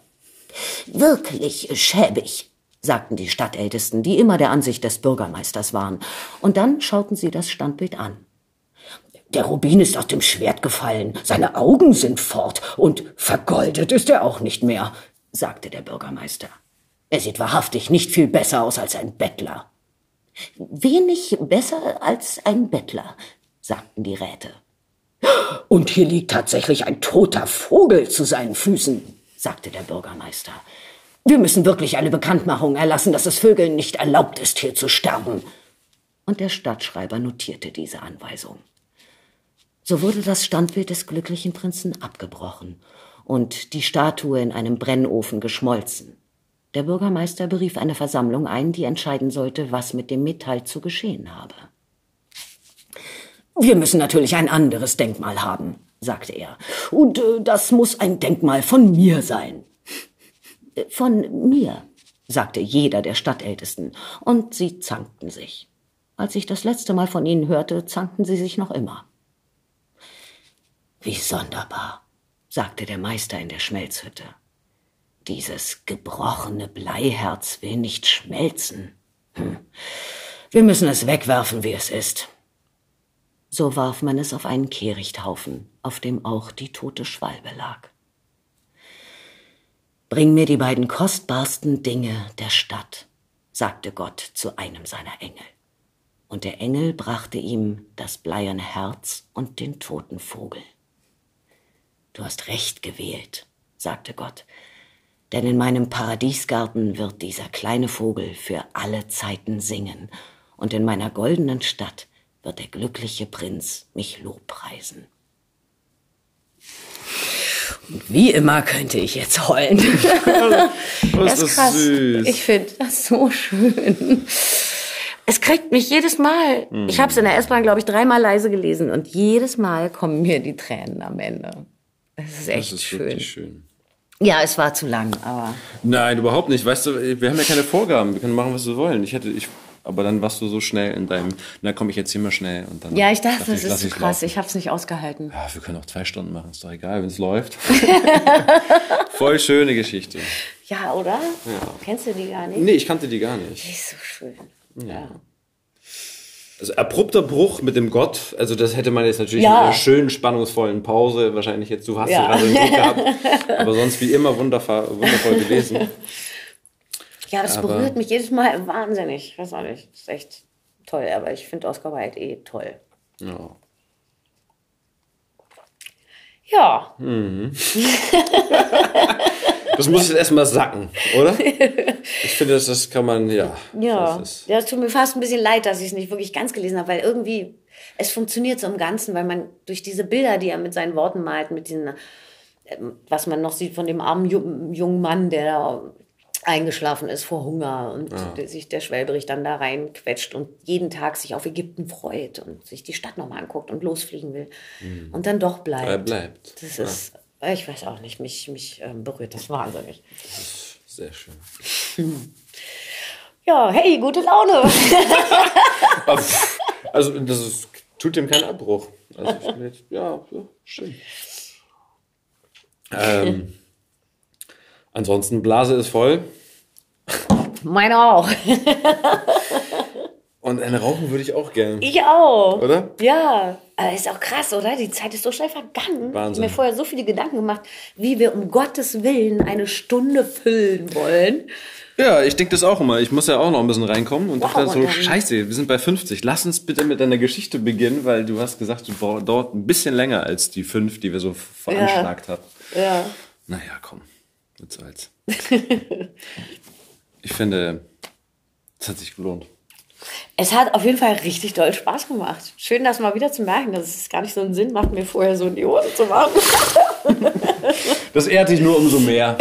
Wirklich schäbig, sagten die Stadtältesten, die immer der Ansicht des Bürgermeisters waren, und dann schauten sie das Standbild an. Der Rubin ist aus dem Schwert gefallen, seine Augen sind fort, und vergoldet ist er auch nicht mehr, sagte der Bürgermeister. Er sieht wahrhaftig nicht viel besser aus als ein Bettler. Wenig besser als ein Bettler, sagten die Räte. Und hier liegt tatsächlich ein toter Vogel zu seinen Füßen, sagte der Bürgermeister. Wir müssen wirklich eine Bekanntmachung erlassen, dass es Vögeln nicht erlaubt ist, hier zu sterben. Und der Stadtschreiber notierte diese Anweisung. So wurde das Standbild des glücklichen Prinzen abgebrochen und die Statue in einem Brennofen geschmolzen. Der Bürgermeister berief eine Versammlung ein, die entscheiden sollte, was mit dem Metall zu geschehen habe. Wir müssen natürlich ein anderes Denkmal haben, sagte er. Und äh, das muss ein Denkmal von mir sein. Äh, von mir, sagte jeder der Stadtältesten, und sie zankten sich. Als ich das letzte Mal von ihnen hörte, zankten sie sich noch immer. Wie sonderbar, sagte der Meister in der Schmelzhütte. Dieses gebrochene Bleiherz will nicht schmelzen. Hm. Wir müssen es wegwerfen, wie es ist. So warf man es auf einen Kehrichthaufen, auf dem auch die tote Schwalbe lag. Bring mir die beiden kostbarsten Dinge der Stadt, sagte Gott zu einem seiner Engel. Und der Engel brachte ihm das bleierne Herz und den toten Vogel. Du hast recht gewählt, sagte Gott, denn in meinem Paradiesgarten wird dieser kleine Vogel für alle Zeiten singen, und in meiner goldenen Stadt wird der glückliche Prinz mich lobpreisen. Und wie immer könnte ich jetzt heulen. das ist krass. Süß. Ich finde das so schön. Es kriegt mich jedes Mal. Mhm. Ich habe es in der S-Bahn, glaube ich, dreimal leise gelesen und jedes Mal kommen mir die Tränen am Ende. Das ist echt das ist schön. schön. Ja, es war zu lang, aber. Nein, überhaupt nicht. Weißt du, wir haben ja keine Vorgaben. Wir können machen, was wir wollen. Ich hätte, ich aber dann warst du so schnell in deinem, na komm, ich erzähl mal schnell. Und dann ja, ich dachte, das ist zu krass. Laufen. Ich habe es nicht ausgehalten. Ja, wir können auch zwei Stunden machen, ist doch egal, wenn es läuft. Voll schöne Geschichte. Ja, oder? Ja. Kennst du die gar nicht? Nee, ich kannte die gar nicht. Die ist so schön. ja. ja. Also abrupter Bruch mit dem Gott, also das hätte man jetzt natürlich ja. in einer schönen, spannungsvollen Pause wahrscheinlich jetzt, du hast ja. gerade den Druck gehabt, aber sonst wie immer wundervoll, wundervoll gewesen. Ja, das aber berührt mich jedes Mal wahnsinnig. Ich weiß auch nicht. Das ist echt toll. Aber ich finde Oscar Wilde eh toll. Ja. Ja. Mhm. das muss jetzt erstmal sacken, oder? Ich finde, das, das kann man, ja. Ja. Das ja, es tut mir fast ein bisschen leid, dass ich es nicht wirklich ganz gelesen habe, weil irgendwie, es funktioniert so im Ganzen, weil man durch diese Bilder, die er mit seinen Worten malt, mit diesen, ähm, was man noch sieht von dem armen jungen Mann, der eingeschlafen ist vor Hunger und ja. sich der Schwelbrich dann da reinquetscht und jeden Tag sich auf Ägypten freut und sich die Stadt nochmal anguckt und losfliegen will mhm. und dann doch bleibt. Er bleibt. Das ja. ist, ich weiß auch nicht, mich, mich ähm, berührt das wahnsinnig. Das ist sehr schön. Ja, hey, gute Laune. also das ist, tut dem keinen Abbruch. Also ich bin jetzt, ja, ja schön. Ähm, ansonsten, Blase ist voll. Meine auch. Und eine rauchen würde ich auch gerne. Ich auch. Oder? Ja. Aber ist auch krass, oder? Die Zeit ist so schnell vergangen. Wahnsinn. Ich habe mir vorher so viele Gedanken gemacht, wie wir um Gottes Willen eine Stunde füllen wollen. Ja, ich denke das auch immer. Ich muss ja auch noch ein bisschen reinkommen und wow, dachte so, scheiße, wir sind bei 50. Lass uns bitte mit deiner Geschichte beginnen, weil du hast gesagt, du dauert ein bisschen länger als die fünf, die wir so veranschlagt ja. haben. Ja. Naja, komm. Was soll's. ich finde, es hat sich gelohnt. Es hat auf jeden Fall richtig doll Spaß gemacht. Schön, das mal wieder zu merken, dass es gar nicht so einen Sinn macht, mir vorher so in die Hose zu machen. Das ehrt dich nur umso mehr,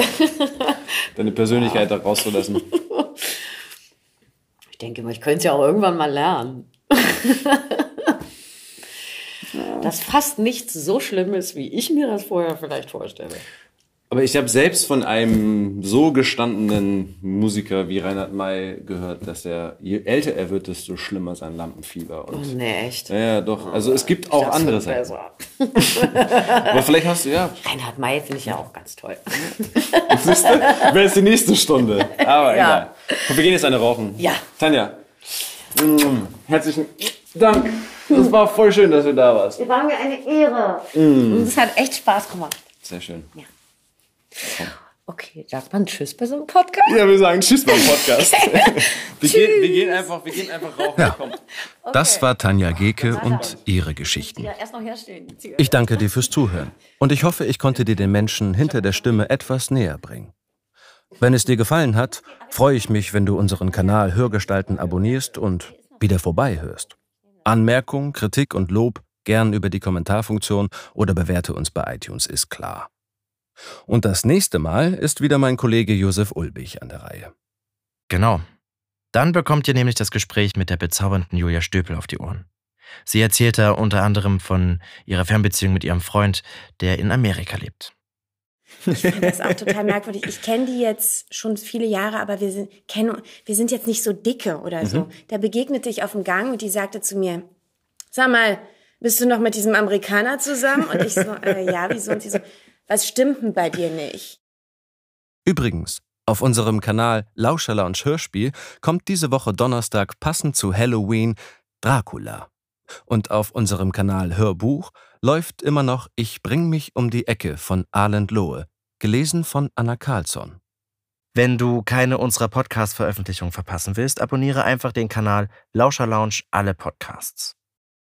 deine Persönlichkeit da rauszulassen. Ich denke mal, ich könnte es ja auch irgendwann mal lernen. Dass fast nichts so schlimm ist, wie ich mir das vorher vielleicht vorstelle. Aber ich habe selbst von einem so gestandenen Musiker wie Reinhard May gehört, dass er, je älter er wird, desto schlimmer sein Lampenfieber. Und, oh, nee, echt? Ja, doch. Also es gibt auch andere Seiten. Aber vielleicht hast du, ja. Reinhard May finde ich ja auch ganz toll. Siehst du? Wäre jetzt die nächste Stunde. Aber ja. egal. Und wir gehen jetzt eine rauchen. Ja. Tanja, mm, herzlichen Dank. Es war voll schön, dass du da warst. Es war mir eine Ehre. Mm. Und es hat echt Spaß gemacht. Sehr schön. Ja. Okay, sagt man Tschüss bei so einem Podcast? Ja, wir sagen Tschüss beim Podcast. wir, gehen, wir, gehen, einfach, wir gehen einfach rauchen. Ja. Okay. Das war Tanja Geke und ihre Geschichten. Ich danke dir fürs Zuhören und ich hoffe, ich konnte dir den Menschen hinter der Stimme etwas näher bringen. Wenn es dir gefallen hat, freue ich mich, wenn du unseren Kanal Hörgestalten abonnierst und wieder vorbeihörst. Anmerkung, Kritik und Lob gern über die Kommentarfunktion oder bewerte uns bei iTunes ist klar. Und das nächste Mal ist wieder mein Kollege Josef Ulbich an der Reihe. Genau. Dann bekommt ihr nämlich das Gespräch mit der bezaubernden Julia Stöpel auf die Ohren. Sie erzählt da unter anderem von ihrer Fernbeziehung mit ihrem Freund, der in Amerika lebt. Ich finde das auch total merkwürdig. Ich kenne die jetzt schon viele Jahre, aber wir sind, kennen, wir sind jetzt nicht so dicke oder so. Mhm. Da begegnete ich auf dem Gang und die sagte zu mir, sag mal, bist du noch mit diesem Amerikaner zusammen? Und ich so, äh, ja, wieso? Und sie so, was stimmt denn bei dir nicht? Übrigens, auf unserem Kanal Lauscher und Hörspiel kommt diese Woche Donnerstag passend zu Halloween Dracula. Und auf unserem Kanal Hörbuch läuft immer noch Ich bring mich um die Ecke von Arland Lohe, gelesen von Anna Carlsson. Wenn du keine unserer Podcast-Veröffentlichungen verpassen willst, abonniere einfach den Kanal Lauscher Lounge alle Podcasts.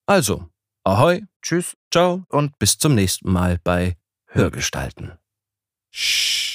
Also, ahoi, tschüss, ciao und bis zum nächsten Mal bei Hörgestalten. Shh.